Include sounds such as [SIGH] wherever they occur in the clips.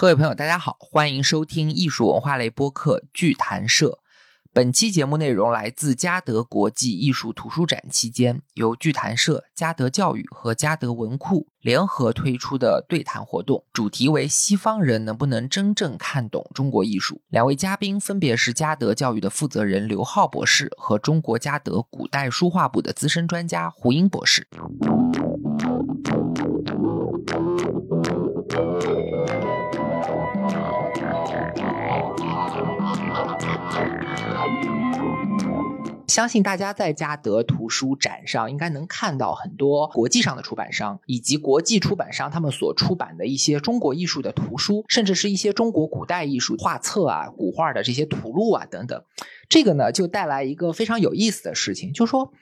各位朋友，大家好，欢迎收听艺术文化类播客剧谈社。本期节目内容来自嘉德国际艺术图书展期间，由剧谈社、嘉德教育和嘉德文库联合推出的对谈活动，主题为“西方人能不能真正看懂中国艺术”。两位嘉宾分别是嘉德教育的负责人刘浩博士和中国嘉德古代书画部的资深专家胡英博士。相信大家在嘉德图书展上应该能看到很多国际上的出版商以及国际出版商他们所出版的一些中国艺术的图书，甚至是一些中国古代艺术画册啊、古画的这些图录啊等等。这个呢，就带来一个非常有意思的事情，就是说。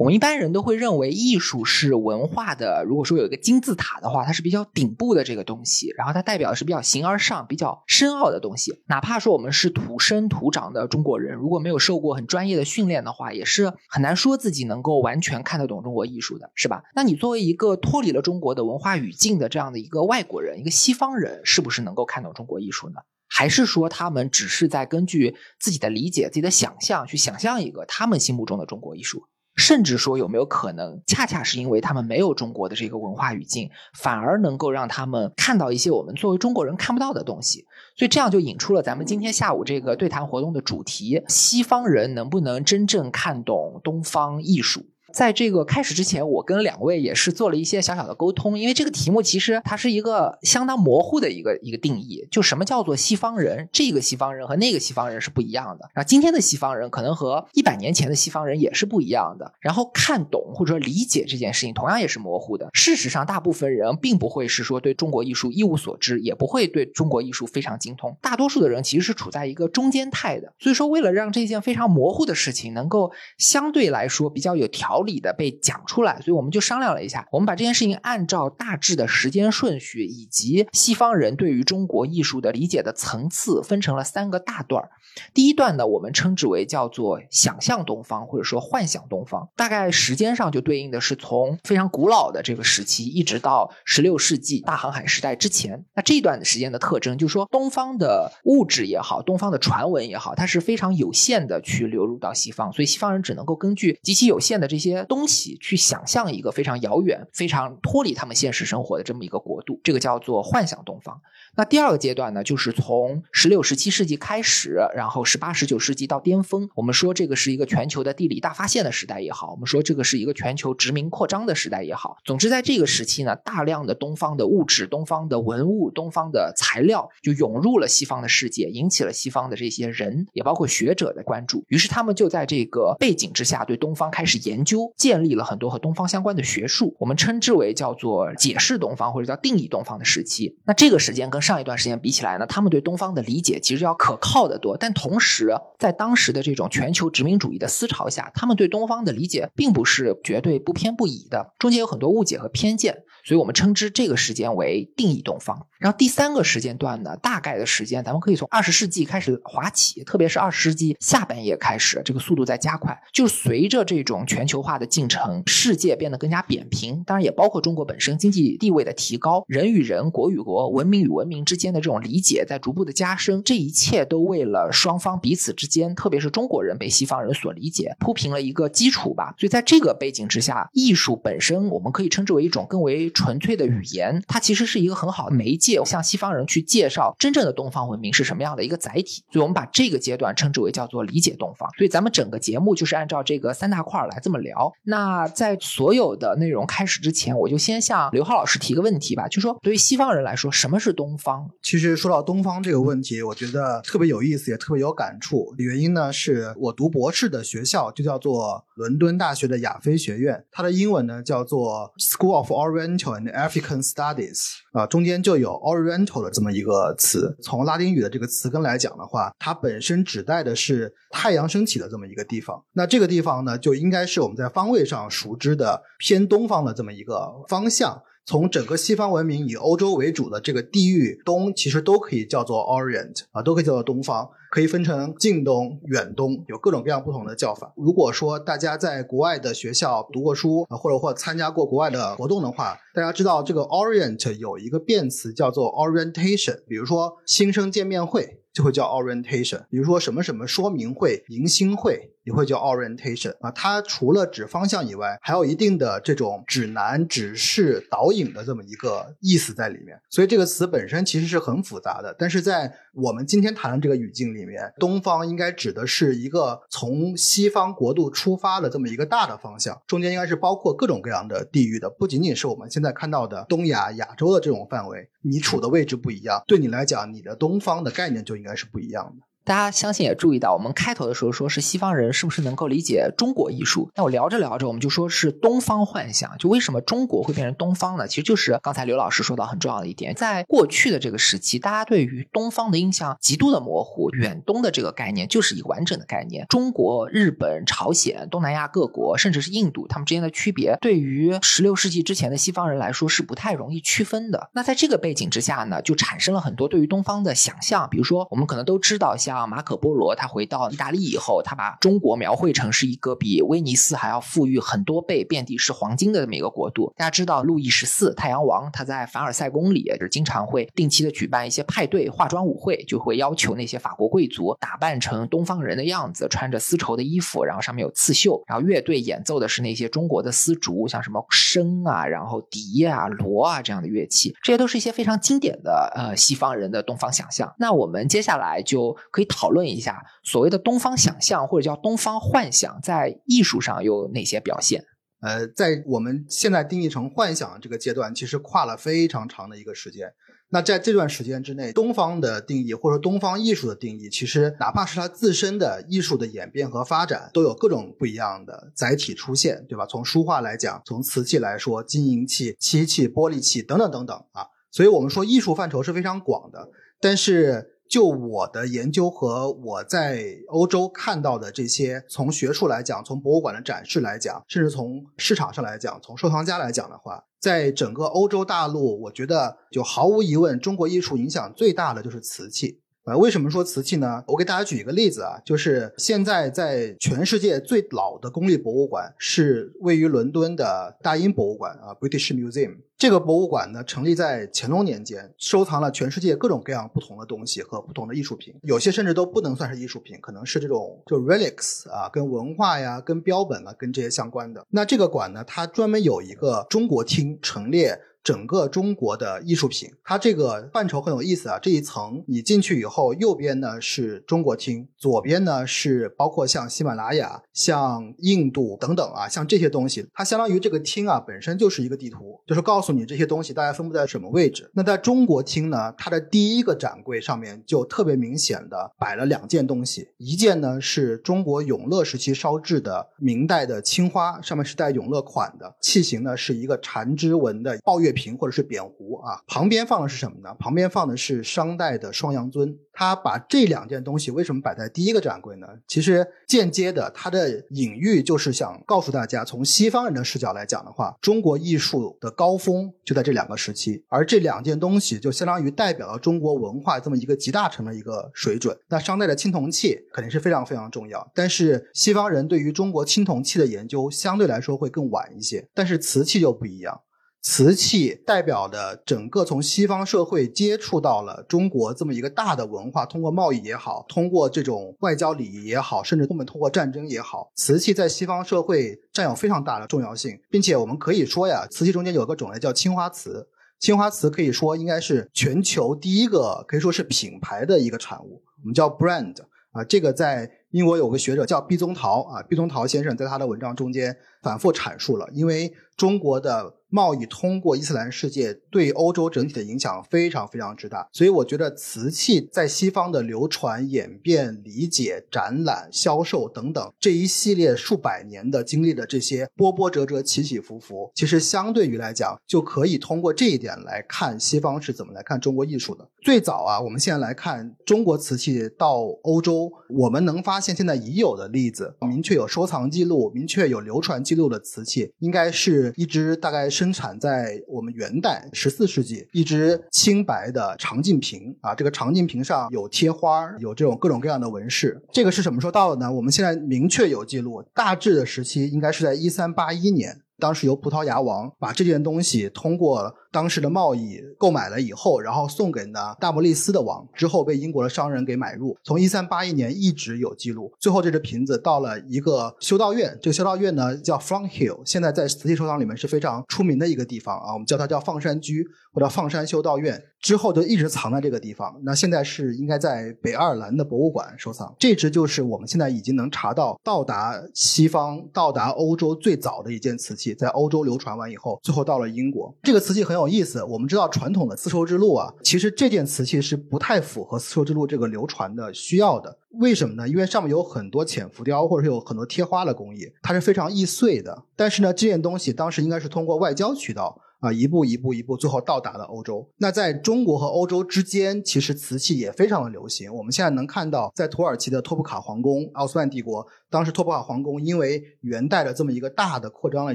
我们一般人都会认为艺术是文化的，如果说有一个金字塔的话，它是比较顶部的这个东西，然后它代表的是比较形而上、比较深奥的东西。哪怕说我们是土生土长的中国人，如果没有受过很专业的训练的话，也是很难说自己能够完全看得懂中国艺术的，是吧？那你作为一个脱离了中国的文化语境的这样的一个外国人，一个西方人，是不是能够看懂中国艺术呢？还是说他们只是在根据自己的理解、自己的想象去想象一个他们心目中的中国艺术？甚至说有没有可能，恰恰是因为他们没有中国的这个文化语境，反而能够让他们看到一些我们作为中国人看不到的东西。所以这样就引出了咱们今天下午这个对谈活动的主题：西方人能不能真正看懂东方艺术？在这个开始之前，我跟两位也是做了一些小小的沟通，因为这个题目其实它是一个相当模糊的一个一个定义，就什么叫做西方人？这个西方人和那个西方人是不一样的。然后今天的西方人可能和一百年前的西方人也是不一样的。然后看懂或者说理解这件事情同样也是模糊的。事实上，大部分人并不会是说对中国艺术一无所知，也不会对中国艺术非常精通。大多数的人其实是处在一个中间态的。所以说，为了让这件非常模糊的事情能够相对来说比较有条。理的被讲出来，所以我们就商量了一下，我们把这件事情按照大致的时间顺序以及西方人对于中国艺术的理解的层次，分成了三个大段第一段呢，我们称之为叫做想象东方，或者说幻想东方，大概时间上就对应的是从非常古老的这个时期，一直到十六世纪大航海时代之前。那这一段时间的特征就是说，东方的物质也好，东方的传闻也好，它是非常有限的去流入到西方，所以西方人只能够根据极其有限的这些些东西去想象一个非常遥远、非常脱离他们现实生活的这么一个国度，这个叫做幻想东方。那第二个阶段呢，就是从十六、十七世纪开始，然后十八、十九世纪到巅峰。我们说这个是一个全球的地理大发现的时代也好，我们说这个是一个全球殖民扩张的时代也好。总之，在这个时期呢，大量的东方的物质、东方的文物、东方的材料就涌入了西方的世界，引起了西方的这些人，也包括学者的关注。于是他们就在这个背景之下，对东方开始研究，建立了很多和东方相关的学术。我们称之为叫做解释东方或者叫定义东方的时期。那这个时间跟上一段时间比起来呢，他们对东方的理解其实要可靠的多，但同时在当时的这种全球殖民主义的思潮下，他们对东方的理解并不是绝对不偏不倚的，中间有很多误解和偏见。所以我们称之这个时间为定义东方。然后第三个时间段呢，大概的时间咱们可以从二十世纪开始滑起，特别是二十世纪下半叶开始，这个速度在加快。就随着这种全球化的进程，世界变得更加扁平，当然也包括中国本身经济地位的提高，人与人、国与国、文明与文明之间的这种理解在逐步的加深。这一切都为了双方彼此之间，特别是中国人被西方人所理解，铺平了一个基础吧。所以在这个背景之下，艺术本身我们可以称之为一种更为。纯粹的语言，它其实是一个很好的媒介，向西方人去介绍真正的东方文明是什么样的一个载体。所以，我们把这个阶段称之为叫做理解东方。所以，咱们整个节目就是按照这个三大块来这么聊。那在所有的内容开始之前，我就先向刘浩老师提个问题吧，就说对于西方人来说，什么是东方？其实说到东方这个问题，我觉得特别有意思，也特别有感触。原因呢，是我读博士的学校就叫做伦敦大学的亚非学院，它的英文呢叫做 School of Orient。and African Studies 啊，中间就有 Oriental 的这么一个词。从拉丁语的这个词根来讲的话，它本身指代的是太阳升起的这么一个地方。那这个地方呢，就应该是我们在方位上熟知的偏东方的这么一个方向。从整个西方文明以欧洲为主的这个地域东，其实都可以叫做 Orient 啊，都可以叫做东方。可以分成近东、远东，有各种各样不同的叫法。如果说大家在国外的学校读过书，或者或参加过国外的活动的话，大家知道这个 Orient 有一个变词叫做 Orientation。比如说新生见面会就会叫 Orientation，比如说什么什么说明会、迎新会。也会叫 orientation 啊，它除了指方向以外，还有一定的这种指南、指示、导引的这么一个意思在里面。所以这个词本身其实是很复杂的。但是在我们今天谈的这个语境里面，东方应该指的是一个从西方国度出发的这么一个大的方向，中间应该是包括各种各样的地域的，不仅仅是我们现在看到的东亚、亚洲的这种范围。你处的位置不一样，对你来讲，你的东方的概念就应该是不一样的。大家相信也注意到，我们开头的时候说是西方人是不是能够理解中国艺术？那我聊着聊着，我们就说是东方幻想。就为什么中国会变成东方呢？其实就是刚才刘老师说到很重要的一点，在过去的这个时期，大家对于东方的印象极度的模糊。远东的这个概念就是一个完整的概念，中国、日本、朝鲜、东南亚各国，甚至是印度，他们之间的区别，对于十六世纪之前的西方人来说是不太容易区分的。那在这个背景之下呢，就产生了很多对于东方的想象。比如说，我们可能都知道，像马可波罗。他回到意大利以后，他把中国描绘成是一个比威尼斯还要富裕很多倍、遍地是黄金的这么一个国度。大家知道，路易十四太阳王他在凡尔赛宫里，就是经常会定期的举办一些派对、化妆舞会，就会要求那些法国贵族打扮成东方人的样子，穿着丝绸的衣服，然后上面有刺绣，然后乐队演奏的是那些中国的丝竹，像什么笙啊、然后笛啊、锣啊这样的乐器，这些都是一些非常经典的呃西方人的东方想象。那我们接下来就可以讨论一下。所谓的东方想象或者叫东方幻想，在艺术上有哪些表现？呃，在我们现在定义成幻想这个阶段，其实跨了非常长的一个时间。那在这段时间之内，东方的定义或者说东方艺术的定义，其实哪怕是它自身的艺术的演变和发展，都有各种不一样的载体出现，对吧？从书画来讲，从瓷器来说，金银器、漆器、玻璃器等等等等啊。所以我们说艺术范畴是非常广的，但是。就我的研究和我在欧洲看到的这些，从学术来讲，从博物馆的展示来讲，甚至从市场上来讲，从收藏家来讲的话，在整个欧洲大陆，我觉得就毫无疑问，中国艺术影响最大的就是瓷器。呃，为什么说瓷器呢？我给大家举一个例子啊，就是现在在全世界最老的公立博物馆是位于伦敦的大英博物馆啊，British Museum。这个博物馆呢，成立在乾隆年间，收藏了全世界各种各样不同的东西和不同的艺术品，有些甚至都不能算是艺术品，可能是这种就 relics 啊，跟文化呀、跟标本啊、跟这些相关的。那这个馆呢，它专门有一个中国厅，陈列。整个中国的艺术品，它这个范畴很有意思啊。这一层你进去以后，右边呢是中国厅，左边呢是包括像喜马拉雅、像印度等等啊，像这些东西，它相当于这个厅啊本身就是一个地图，就是告诉你这些东西大概分布在什么位置。那在中国厅呢，它的第一个展柜上面就特别明显的摆了两件东西，一件呢是中国永乐时期烧制的明代的青花，上面是带永乐款的，器型呢是一个缠枝纹的抱月。瓶或者是扁壶啊，旁边放的是什么呢？旁边放的是商代的双阳尊。他把这两件东西为什么摆在第一个展柜呢？其实间接的，它的隐喻就是想告诉大家，从西方人的视角来讲的话，中国艺术的高峰就在这两个时期，而这两件东西就相当于代表了中国文化这么一个集大成的一个水准。那商代的青铜器肯定是非常非常重要，但是西方人对于中国青铜器的研究相对来说会更晚一些，但是瓷器就不一样。瓷器代表的整个从西方社会接触到了中国这么一个大的文化，通过贸易也好，通过这种外交礼仪也好，甚至后面通过战争也好，瓷器在西方社会占有非常大的重要性，并且我们可以说呀，瓷器中间有个种类叫青花瓷，青花瓷可以说应该是全球第一个可以说是品牌的一个产物，我们叫 brand 啊，这个在英国有个学者叫毕宗陶啊，毕宗陶先生在他的文章中间反复阐述了，因为中国的。贸易通过伊斯兰世界对欧洲整体的影响非常非常之大，所以我觉得瓷器在西方的流传、演变、理解、展览、销售等等这一系列数百年的经历的这些波波折折、起起伏伏，其实相对于来讲，就可以通过这一点来看西方是怎么来看中国艺术的。最早啊，我们现在来看中国瓷器到欧洲，我们能发现现在已有的例子，明确有收藏记录、明确有流传记录的瓷器，应该是一只大概生产在我们元代十四世纪一只清白的长镜瓶啊，这个长镜瓶上有贴花，有这种各种各样的纹饰。这个是什么时候到的呢？我们现在明确有记录，大致的时期应该是在一三八一年。当时由葡萄牙王把这件东西通过当时的贸易购买了以后，然后送给呢大莫利斯的王，之后被英国的商人给买入。从一三八一年一直有记录，最后这只瓶子到了一个修道院，这个修道院呢叫 Front Hill，现在在瓷器收藏里面是非常出名的一个地方啊，我们叫它叫放山居或者放山修道院。之后就一直藏在这个地方，那现在是应该在北爱尔兰的博物馆收藏。这只就是我们现在已经能查到到达西方、到达欧洲最早的一件瓷器，在欧洲流传完以后，最后到了英国。这个瓷器很有有意思，我们知道传统的丝绸之路啊，其实这件瓷器是不太符合丝绸之路这个流传的需要的。为什么呢？因为上面有很多浅浮雕，或者是有很多贴花的工艺，它是非常易碎的。但是呢，这件东西当时应该是通过外交渠道。啊，一步一步一步，最后到达了欧洲。那在中国和欧洲之间，其实瓷器也非常的流行。我们现在能看到，在土耳其的托普卡皇宫，奥斯曼帝国当时托普卡皇宫因为元代的这么一个大的扩张的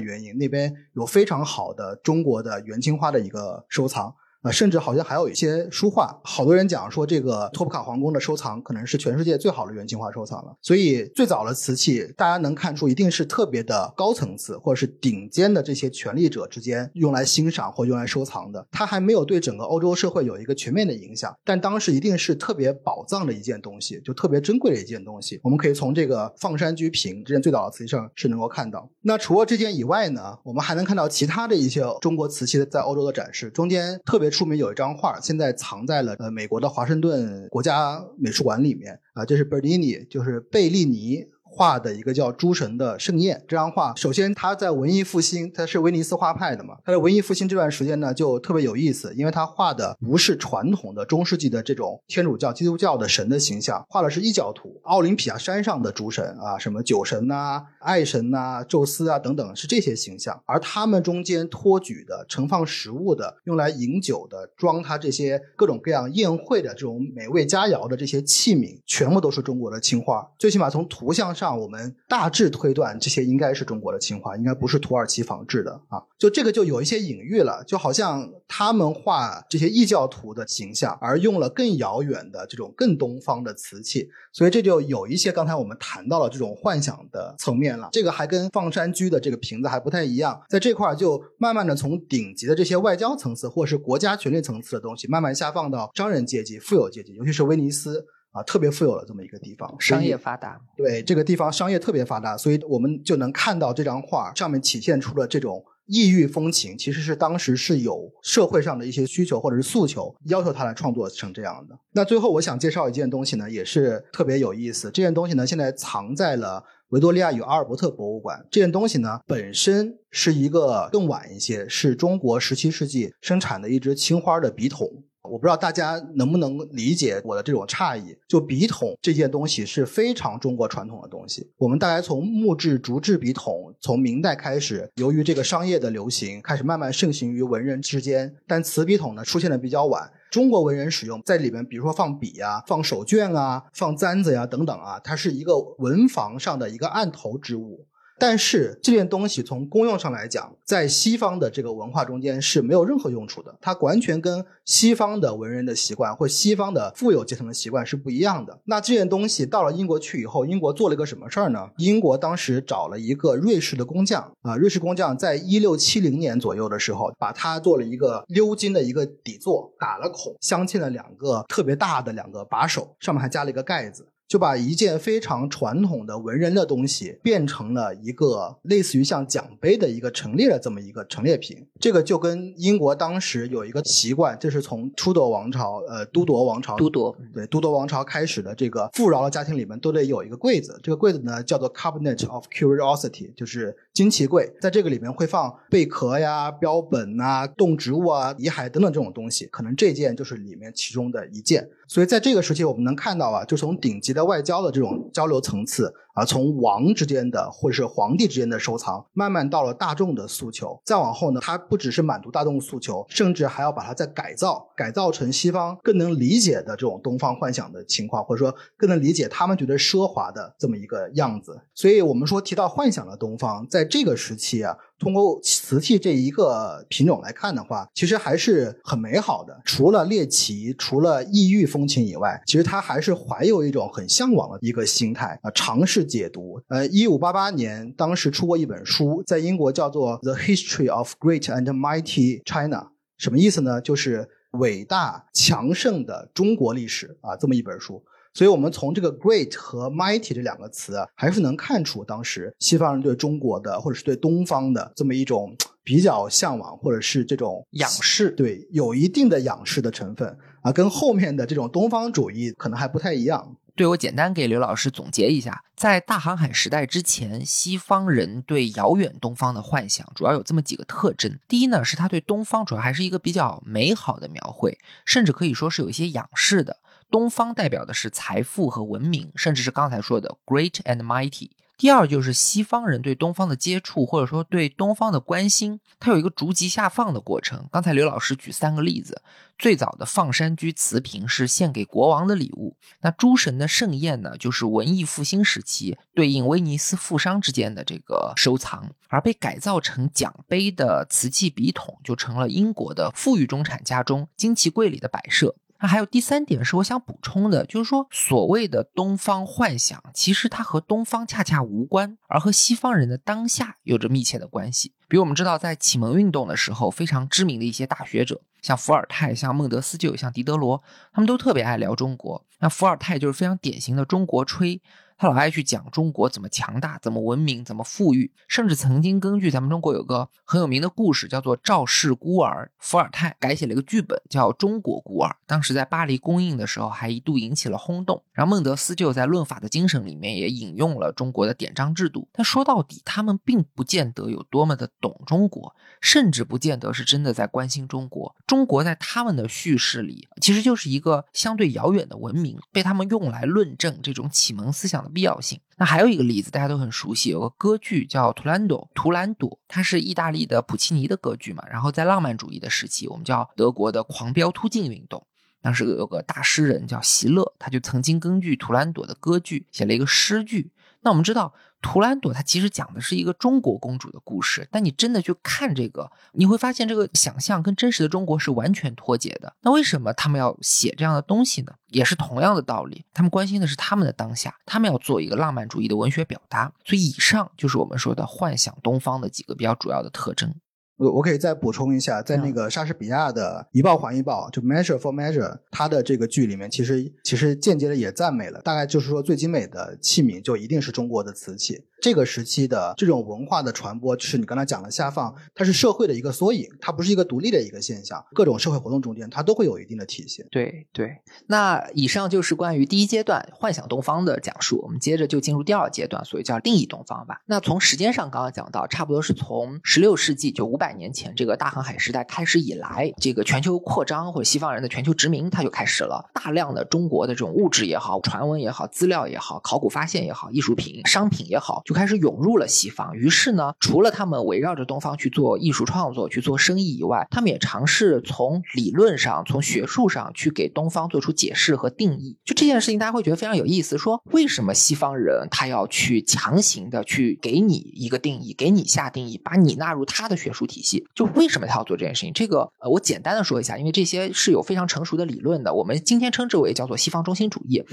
原因，那边有非常好的中国的元青花的一个收藏。啊甚至好像还有一些书画，好多人讲说这个托普卡皇宫的收藏可能是全世界最好的元青花收藏了。所以最早的瓷器，大家能看出一定是特别的高层次，或者是顶尖的这些权力者之间用来欣赏或用来收藏的。它还没有对整个欧洲社会有一个全面的影响，但当时一定是特别宝藏的一件东西，就特别珍贵的一件东西。我们可以从这个放山居瓶这件最早的瓷器上是能够看到。那除了这件以外呢，我们还能看到其他的一些中国瓷器在欧洲的展示，中间特别。出名有一张画，现在藏在了呃美国的华盛顿国家美术馆里面啊，这是 Bernini，就是贝利尼。画的一个叫《诸神的盛宴》这张画，首先他在文艺复兴，他是威尼斯画派的嘛。他在文艺复兴这段时间呢，就特别有意思，因为他画的不是传统的中世纪的这种天主教、基督教的神的形象，画的是异教徒，奥林匹亚山上的诸神啊，什么酒神呐、爱神呐、宙斯啊等等，是这些形象。而他们中间托举的、盛放食物的、用来饮酒的、装他这些各种各样宴会的这种美味佳肴的这些器皿，全部都是中国的青花。最起码从图像上。我们大致推断，这些应该是中国的青花，应该不是土耳其仿制的啊。就这个就有一些隐喻了，就好像他们画这些异教徒的形象，而用了更遥远的这种更东方的瓷器，所以这就有一些刚才我们谈到了这种幻想的层面了。这个还跟放山居的这个瓶子还不太一样，在这块就慢慢的从顶级的这些外交层次或是国家权力层次的东西，慢慢下放到商人阶级、富有阶级，尤其是威尼斯。啊，特别富有的这么一个地方，商业发达。对这个地方商业特别发达，所以我们就能看到这张画上面体现出了这种异域风情，其实是当时是有社会上的一些需求或者是诉求，要求他来创作成这样的。那最后我想介绍一件东西呢，也是特别有意思。这件东西呢，现在藏在了维多利亚与阿尔伯特博物馆。这件东西呢，本身是一个更晚一些，是中国十七世纪生产的一只青花的笔筒。我不知道大家能不能理解我的这种诧异。就笔筒这件东西是非常中国传统的东西。我们大概从木质竹制笔筒，从明代开始，由于这个商业的流行，开始慢慢盛行于文人之间。但瓷笔筒呢，出现的比较晚。中国文人使用在里面，比如说放笔啊、放手绢啊、放簪子呀等等啊，它是一个文房上的一个案头之物。但是这件东西从功用上来讲，在西方的这个文化中间是没有任何用处的。它完全跟西方的文人的习惯或西方的富有阶层的习惯是不一样的。那这件东西到了英国去以后，英国做了一个什么事儿呢？英国当时找了一个瑞士的工匠啊，瑞士工匠在一六七零年左右的时候，把它做了一个鎏金的一个底座，打了孔，镶嵌了两个特别大的两个把手，上面还加了一个盖子。就把一件非常传统的文人的东西变成了一个类似于像奖杯的一个陈列的这么一个陈列品。这个就跟英国当时有一个习惯，就是从初铎王朝，呃，都铎王朝，都铎对都铎王朝开始的这个富饶的家庭里面都得有一个柜子。这个柜子呢叫做 Cabinet of Curiosity，就是金奇柜。在这个里面会放贝壳呀、标本啊、动植物啊、遗骸等等这种东西。可能这件就是里面其中的一件。所以在这个时期，我们能看到啊，就从顶级。的外交的这种交流层次啊，从王之间的或者是皇帝之间的收藏，慢慢到了大众的诉求。再往后呢，它不只是满足大众诉求，甚至还要把它再改造，改造成西方更能理解的这种东方幻想的情况，或者说更能理解他们觉得奢华的这么一个样子。所以，我们说提到幻想的东方，在这个时期啊。通过瓷器这一个品种来看的话，其实还是很美好的。除了猎奇，除了异域风情以外，其实它还是怀有一种很向往的一个心态啊，尝试解读。呃，一五八八年，当时出过一本书，在英国叫做《The History of Great and Mighty China》，什么意思呢？就是伟大强盛的中国历史啊，这么一本书。所以，我们从这个 “great” 和 “mighty” 这两个词啊，还是能看出当时西方人对中国的，或者是对东方的这么一种比较向往，或者是这种仰视，对，有一定的仰视的成分啊，跟后面的这种东方主义可能还不太一样。对我简单给刘老师总结一下，在大航海时代之前，西方人对遥远东方的幻想主要有这么几个特征。第一呢，是他对东方主要还是一个比较美好的描绘，甚至可以说是有一些仰视的。东方代表的是财富和文明，甚至是刚才说的 great and mighty。第二就是西方人对东方的接触，或者说对东方的关心，它有一个逐级下放的过程。刚才刘老师举三个例子，最早的放山居瓷瓶是献给国王的礼物，那诸神的盛宴呢，就是文艺复兴时期对应威尼斯富商之间的这个收藏，而被改造成奖杯的瓷器笔筒，就成了英国的富裕中产家中金器柜里的摆设。那还有第三点是我想补充的，就是说所谓的东方幻想，其实它和东方恰恰无关，而和西方人的当下有着密切的关系。比如我们知道，在启蒙运动的时候，非常知名的一些大学者，像伏尔泰、像孟德斯鸠、像狄德罗，他们都特别爱聊中国。那伏尔泰就是非常典型的中国吹。他老爱去讲中国怎么强大、怎么文明、怎么富裕，甚至曾经根据咱们中国有个很有名的故事，叫做《赵氏孤儿》，伏尔泰改写了一个剧本，叫《中国孤儿》。当时在巴黎公映的时候，还一度引起了轰动。然后孟德斯鸠在《论法的精神》里面也引用了中国的典章制度。但说到底，他们并不见得有多么的懂中国，甚至不见得是真的在关心中国。中国在他们的叙事里，其实就是一个相对遥远的文明，被他们用来论证这种启蒙思想。必要性。那还有一个例子，大家都很熟悉，有个歌剧叫《图兰朵》，图兰朵，它是意大利的普契尼的歌剧嘛。然后在浪漫主义的时期，我们叫德国的狂飙突进运动，当时有个大诗人叫席勒，他就曾经根据图兰朵的歌剧写了一个诗句。那我们知道。图兰朵，它其实讲的是一个中国公主的故事，但你真的去看这个，你会发现这个想象跟真实的中国是完全脱节的。那为什么他们要写这样的东西呢？也是同样的道理，他们关心的是他们的当下，他们要做一个浪漫主义的文学表达。所以，以上就是我们说的幻想东方的几个比较主要的特征。我我可以再补充一下，在那个莎士比亚的一报还一报，就 Measure for Measure，他的这个剧里面，其实其实间接的也赞美了，大概就是说最精美的器皿就一定是中国的瓷器。这个时期的这种文化的传播，就是你刚才讲的下放，它是社会的一个缩影，它不是一个独立的一个现象。各种社会活动中间，它都会有一定的体现。对对，那以上就是关于第一阶段幻想东方的讲述。我们接着就进入第二阶段，所以叫定义东方吧。那从时间上刚刚讲到，差不多是从十六世纪就五百年前这个大航海时代开始以来，这个全球扩张或者西方人的全球殖民，它就开始了。大量的中国的这种物质也好、传闻也好、资料也好、考古发现也好、艺术品、商品也好。就开始涌入了西方，于是呢，除了他们围绕着东方去做艺术创作、去做生意以外，他们也尝试从理论上、从学术上去给东方做出解释和定义。就这件事情，大家会觉得非常有意思。说为什么西方人他要去强行的去给你一个定义，给你下定义，把你纳入他的学术体系？就为什么他要做这件事情？这个呃，我简单的说一下，因为这些是有非常成熟的理论的。我们今天称之为叫做西方中心主义。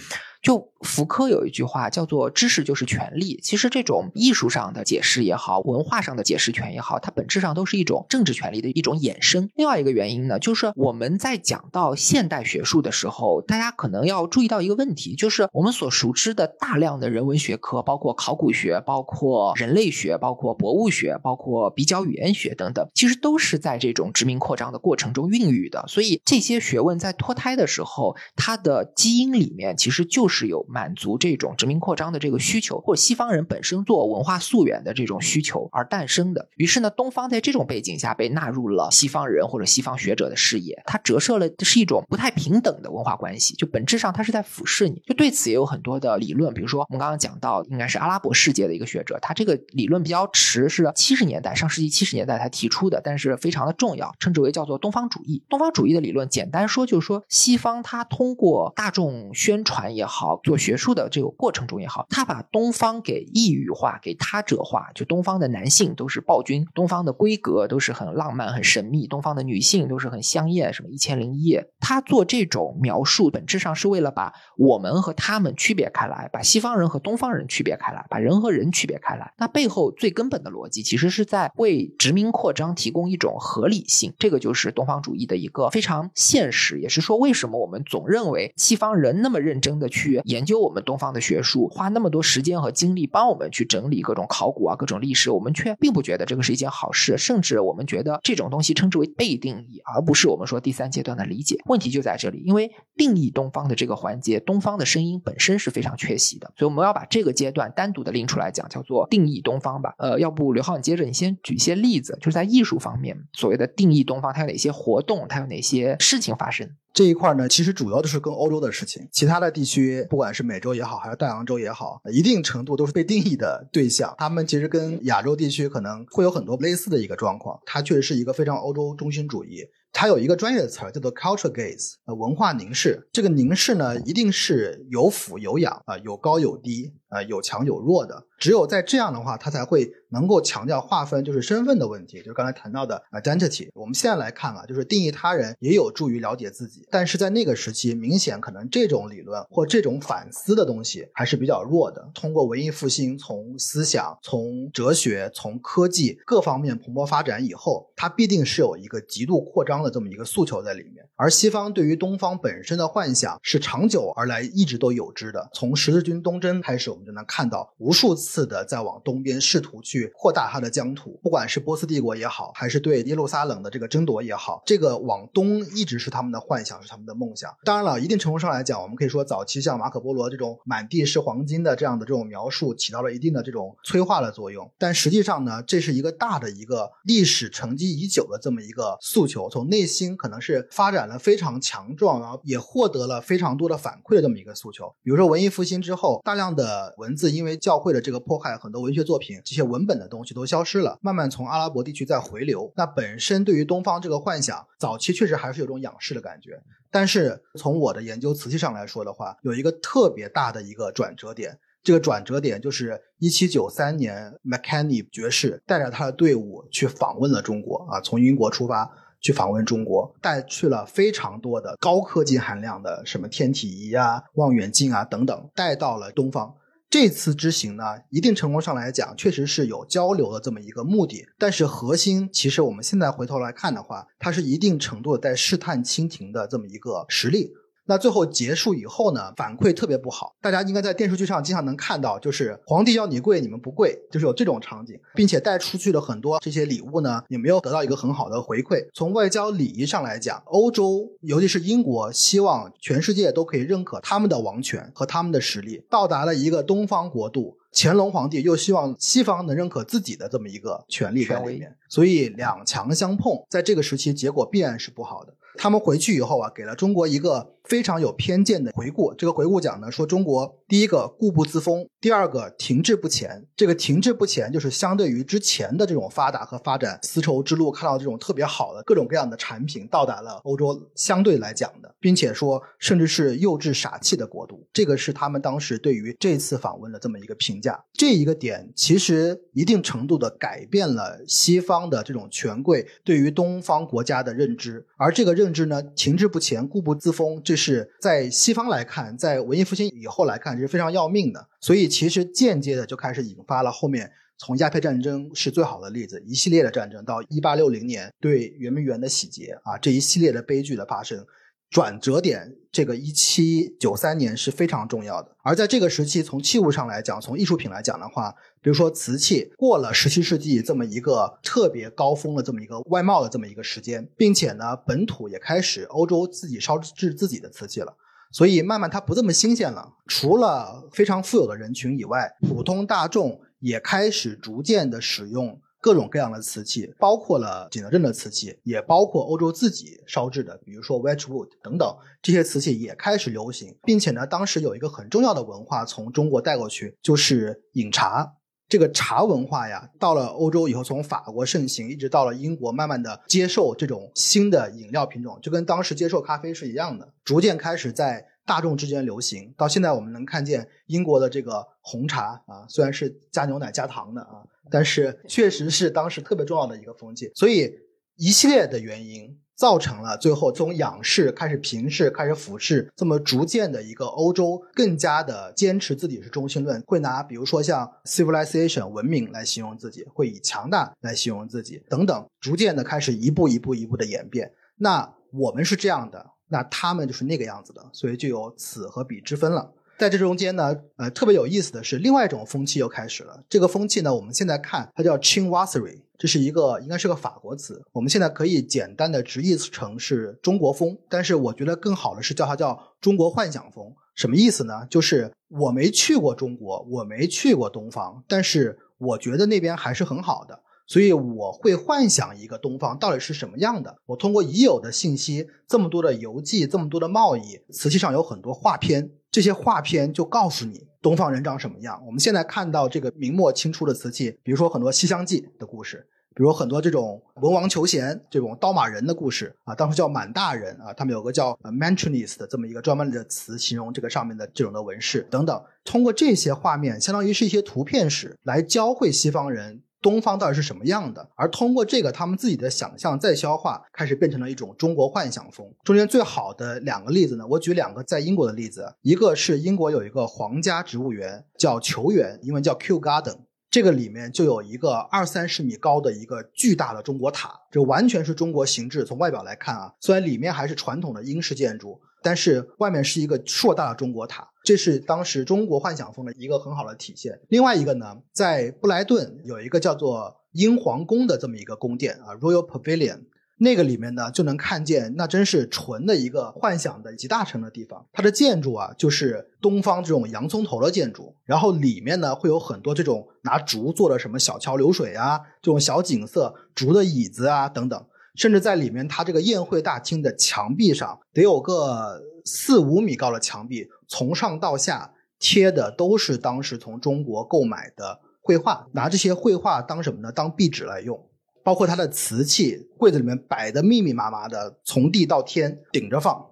就福柯有一句话叫做“知识就是权力”。其实这种艺术上的解释也好，文化上的解释权也好，它本质上都是一种政治权力的一种衍生。另外一个原因呢，就是我们在讲到现代学术的时候，大家可能要注意到一个问题，就是我们所熟知的大量的人文学科，包括考古学、包括人类学、包括博物学、包括比较语言学等等，其实都是在这种殖民扩张的过程中孕育的。所以这些学问在脱胎的时候，它的基因里面其实就是。是有满足这种殖民扩张的这个需求，或者西方人本身做文化溯源的这种需求而诞生的。于是呢，东方在这种背景下被纳入了西方人或者西方学者的视野，它折射了是一种不太平等的文化关系，就本质上它是在俯视你。就对此也有很多的理论，比如说我们刚刚讲到，应该是阿拉伯世界的一个学者，他这个理论比较迟，是七十年代上世纪七十年代才提出的，但是非常的重要，称之为叫做东方主义。东方主义的理论简单说就是说，西方它通过大众宣传也好，好做学术的这个过程中也好，他把东方给异域化、给他者化，就东方的男性都是暴君，东方的规格都是很浪漫、很神秘，东方的女性都是很香艳，什么一千零一夜。他做这种描述，本质上是为了把我们和他们区别开来，把西方人和东方人区别开来，把人和人区别开来。那背后最根本的逻辑，其实是在为殖民扩张提供一种合理性。这个就是东方主义的一个非常现实，也是说为什么我们总认为西方人那么认真的去研究我们东方的学术，花那么多时间和精力帮我们去整理各种考古啊、各种历史，我们却并不觉得这个是一件好事，甚至我们觉得这种东西称之为被定义，而不是我们说第三阶段的理解。问题就在这里，因为定义东方的这个环节，东方的声音本身是非常缺席的，所以我们要把这个阶段单独的拎出来讲，叫做定义东方吧。呃，要不刘浩，你接着你先举一些例子，就是在艺术方面，所谓的定义东方，它有哪些活动，它有哪些事情发生？这一块呢，其实主要就是跟欧洲的事情，其他的地区，不管是美洲也好，还是大洋洲也好，一定程度都是被定义的对象。他们其实跟亚洲地区可能会有很多类似的一个状况，它确实是一个非常欧洲中心主义。它有一个专业的词儿叫做 culture gaze，呃，文化凝视。这个凝视呢，一定是有俯有仰啊，有高有低呃，有强有弱的。只有在这样的话，它才会能够强调划分，就是身份的问题，就是刚才谈到的 identity。我们现在来看啊，就是定义他人也有助于了解自己，但是在那个时期，明显可能这种理论或这种反思的东西还是比较弱的。通过文艺复兴，从思想、从哲学、从科技各方面蓬勃发展以后，它必定是有一个极度扩张的这么一个诉求在里面。而西方对于东方本身的幻想是长久而来，一直都有之的。从十字军东征开始，我们就能看到无数次。次的在往东边试图去扩大它的疆土，不管是波斯帝国也好，还是对耶路撒冷的这个争夺也好，这个往东一直是他们的幻想，是他们的梦想。当然了，一定程度上来讲，我们可以说早期像马可波罗这种满地是黄金的这样的这种描述，起到了一定的这种催化的作用。但实际上呢，这是一个大的一个历史沉积已久的这么一个诉求，从内心可能是发展了非常强壮，然后也获得了非常多的反馈的这么一个诉求。比如说文艺复兴之后，大量的文字因为教会的这个。迫害很多文学作品，这些文本的东西都消失了，慢慢从阿拉伯地区再回流。那本身对于东方这个幻想，早期确实还是有种仰视的感觉。但是从我的研究瓷器上来说的话，有一个特别大的一个转折点。这个转折点就是一七九三年 m c k e n n y 爵士带着他的队伍去访问了中国啊，从英国出发去访问中国，带去了非常多的高科技含量的什么天体仪啊、望远镜啊等等，带到了东方。这次之行呢，一定程度上来讲，确实是有交流的这么一个目的，但是核心其实我们现在回头来看的话，它是一定程度在试探清廷的这么一个实力。那最后结束以后呢，反馈特别不好。大家应该在电视剧上经常能看到，就是皇帝要你跪，你们不跪，就是有这种场景，并且带出去的很多这些礼物呢，也没有得到一个很好的回馈。从外交礼仪上来讲，欧洲尤其是英国，希望全世界都可以认可他们的王权和他们的实力，到达了一个东方国度。乾隆皇帝又希望西方能认可自己的这么一个权力在里面，所以两强相碰，在这个时期结果必然是不好的。他们回去以后啊，给了中国一个非常有偏见的回顾。这个回顾讲呢，说中国第一个固步自封，第二个停滞不前。这个停滞不前就是相对于之前的这种发达和发展，丝绸之路看到这种特别好的各种各样的产品到达了欧洲，相对来讲的，并且说甚至是幼稚傻气的国度。这个是他们当时对于这次访问的这么一个评价。这一个点其实一定程度的改变了西方的这种权贵对于东方国家的认知，而这个认。知呢，停滞不前，固步自封，这就是在西方来看，在文艺复兴以后来看，是非常要命的。所以，其实间接的就开始引发了后面从鸦片战争是最好的例子，一系列的战争到一八六零年对圆明园的洗劫啊，这一系列的悲剧的发生。转折点，这个一七九三年是非常重要的。而在这个时期，从器物上来讲，从艺术品来讲的话，比如说瓷器，过了十七世纪这么一个特别高峰的这么一个外贸的这么一个时间，并且呢，本土也开始欧洲自己烧制自己的瓷器了。所以慢慢它不这么新鲜了。除了非常富有的人群以外，普通大众也开始逐渐的使用。各种各样的瓷器，包括了景德镇的瓷器，也包括欧洲自己烧制的，比如说 Wedgwood 等等这些瓷器也开始流行，并且呢，当时有一个很重要的文化从中国带过去，就是饮茶。这个茶文化呀，到了欧洲以后，从法国盛行，一直到了英国，慢慢的接受这种新的饮料品种，就跟当时接受咖啡是一样的，逐渐开始在。大众之间流行到现在，我们能看见英国的这个红茶啊，虽然是加牛奶加糖的啊，但是确实是当时特别重要的一个风气。所以一系列的原因造成了最后从仰视开始平视开始俯视，这么逐渐的一个欧洲更加的坚持自己是中心论，会拿比如说像 civilization 文明来形容自己，会以强大来形容自己等等，逐渐的开始一步一步一步的演变。那我们是这样的。那他们就是那个样子的，所以就有此和彼之分了。在这中间呢，呃，特别有意思的是，另外一种风气又开始了。这个风气呢，我们现在看它叫 Chinoiserie，这是一个应该是个法国词。我们现在可以简单的直译成是中国风，但是我觉得更好的是叫它叫中国幻想风。什么意思呢？就是我没去过中国，我没去过东方，但是我觉得那边还是很好的。所以我会幻想一个东方到底是什么样的。我通过已有的信息，这么多的游记，这么多的贸易，瓷器上有很多画片，这些画片就告诉你东方人长什么样。我们现在看到这个明末清初的瓷器，比如说很多《西厢记》的故事，比如很多这种文王求贤这种刀马人的故事啊，当时叫满大人啊，他们有个叫 Mantunis 的这么一个专门的词形容这个上面的这种的纹饰等等。通过这些画面，相当于是一些图片史来教会西方人。东方到底是什么样的？而通过这个，他们自己的想象再消化，开始变成了一种中国幻想风。中间最好的两个例子呢，我举两个在英国的例子。一个是英国有一个皇家植物园，叫球园，英文叫 Kew Garden。这个里面就有一个二三十米高的一个巨大的中国塔，这完全是中国形制。从外表来看啊，虽然里面还是传统的英式建筑。但是外面是一个硕大的中国塔，这是当时中国幻想风的一个很好的体现。另外一个呢，在布莱顿有一个叫做英皇宫的这么一个宫殿啊，Royal Pavilion，那个里面呢就能看见，那真是纯的一个幻想的集大成的地方。它的建筑啊，就是东方这种洋葱头的建筑，然后里面呢会有很多这种拿竹做的什么小桥流水啊，这种小景色，竹的椅子啊等等。甚至在里面，它这个宴会大厅的墙壁上得有个四五米高的墙壁，从上到下贴的都是当时从中国购买的绘画，拿这些绘画当什么呢？当壁纸来用。包括它的瓷器，柜子里面摆的密密麻麻的，从地到天顶着放。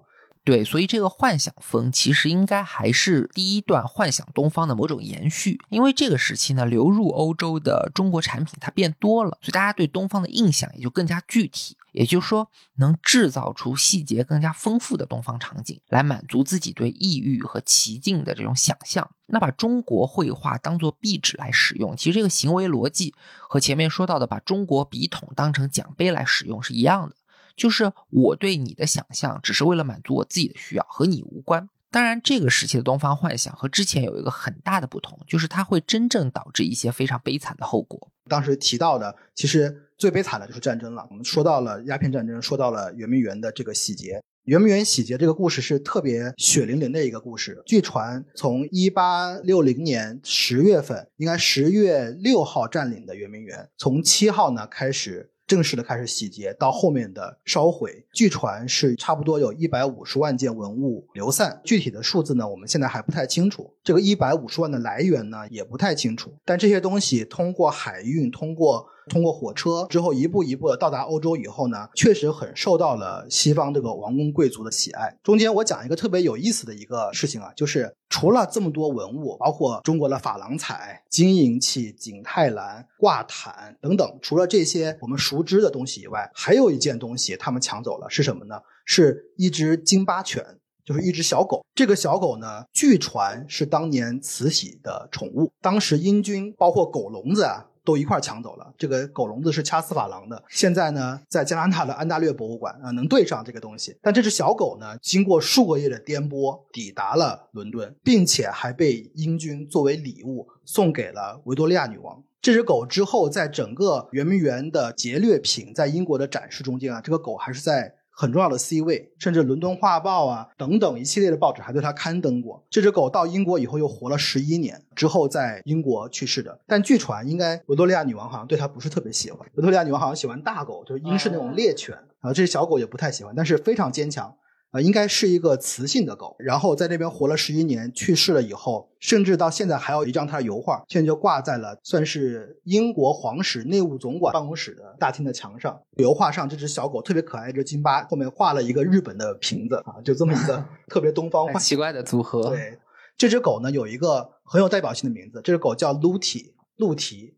对，所以这个幻想风其实应该还是第一段幻想东方的某种延续，因为这个时期呢，流入欧洲的中国产品它变多了，所以大家对东方的印象也就更加具体，也就是说能制造出细节更加丰富的东方场景，来满足自己对异域和奇境的这种想象。那把中国绘画当做壁纸来使用，其实这个行为逻辑和前面说到的把中国笔筒当成奖杯来使用是一样的。就是我对你的想象，只是为了满足我自己的需要，和你无关。当然，这个时期的东方幻想和之前有一个很大的不同，就是它会真正导致一些非常悲惨的后果。当时提到的，其实最悲惨的就是战争了。我们说到了鸦片战争，说到了圆明园的这个洗劫。圆明园洗劫这个故事是特别血淋淋的一个故事。据传，从一八六零年十月份，应该十月六号占领的圆明园，从七号呢开始。正式的开始洗劫，到后面的烧毁，据传是差不多有一百五十万件文物流散，具体的数字呢，我们现在还不太清楚。这个一百五十万的来源呢，也不太清楚。但这些东西通过海运，通过。通过火车之后，一步一步的到达欧洲以后呢，确实很受到了西方这个王公贵族的喜爱。中间我讲一个特别有意思的一个事情啊，就是除了这么多文物，包括中国的珐琅彩、金银器、景泰蓝、挂毯等等，除了这些我们熟知的东西以外，还有一件东西他们抢走了，是什么呢？是一只金巴犬，就是一只小狗。这个小狗呢，据传是当年慈禧的宠物。当时英军包括狗笼子啊。都一块抢走了。这个狗笼子是掐丝珐琅的，现在呢，在加拿大的安大略博物馆啊，能对上这个东西。但这只小狗呢，经过数个月的颠簸，抵达了伦敦，并且还被英军作为礼物送给了维多利亚女王。这只狗之后，在整个圆明园的劫掠品在英国的展示中间啊，这个狗还是在。很重要的 C 位，甚至伦敦画报啊等等一系列的报纸还对它刊登过。这只狗到英国以后又活了十一年，之后在英国去世的。但据传，应该维多利亚女王好像对它不是特别喜欢。维多利亚女王好像喜欢大狗，就是英式那种猎犬啊，这只小狗也不太喜欢，但是非常坚强。啊，应该是一个雌性的狗，然后在那边活了十一年，去世了以后，甚至到现在还有一张它的油画，现在就挂在了算是英国皇室内务总管办公室的大厅的墙上。油画上这只小狗特别可爱，一只金巴，后面画了一个日本的瓶子啊，就这么一个 [LAUGHS] 特别东方化奇怪的组合。对，这只狗呢有一个很有代表性的名字，这只狗叫露提，露提。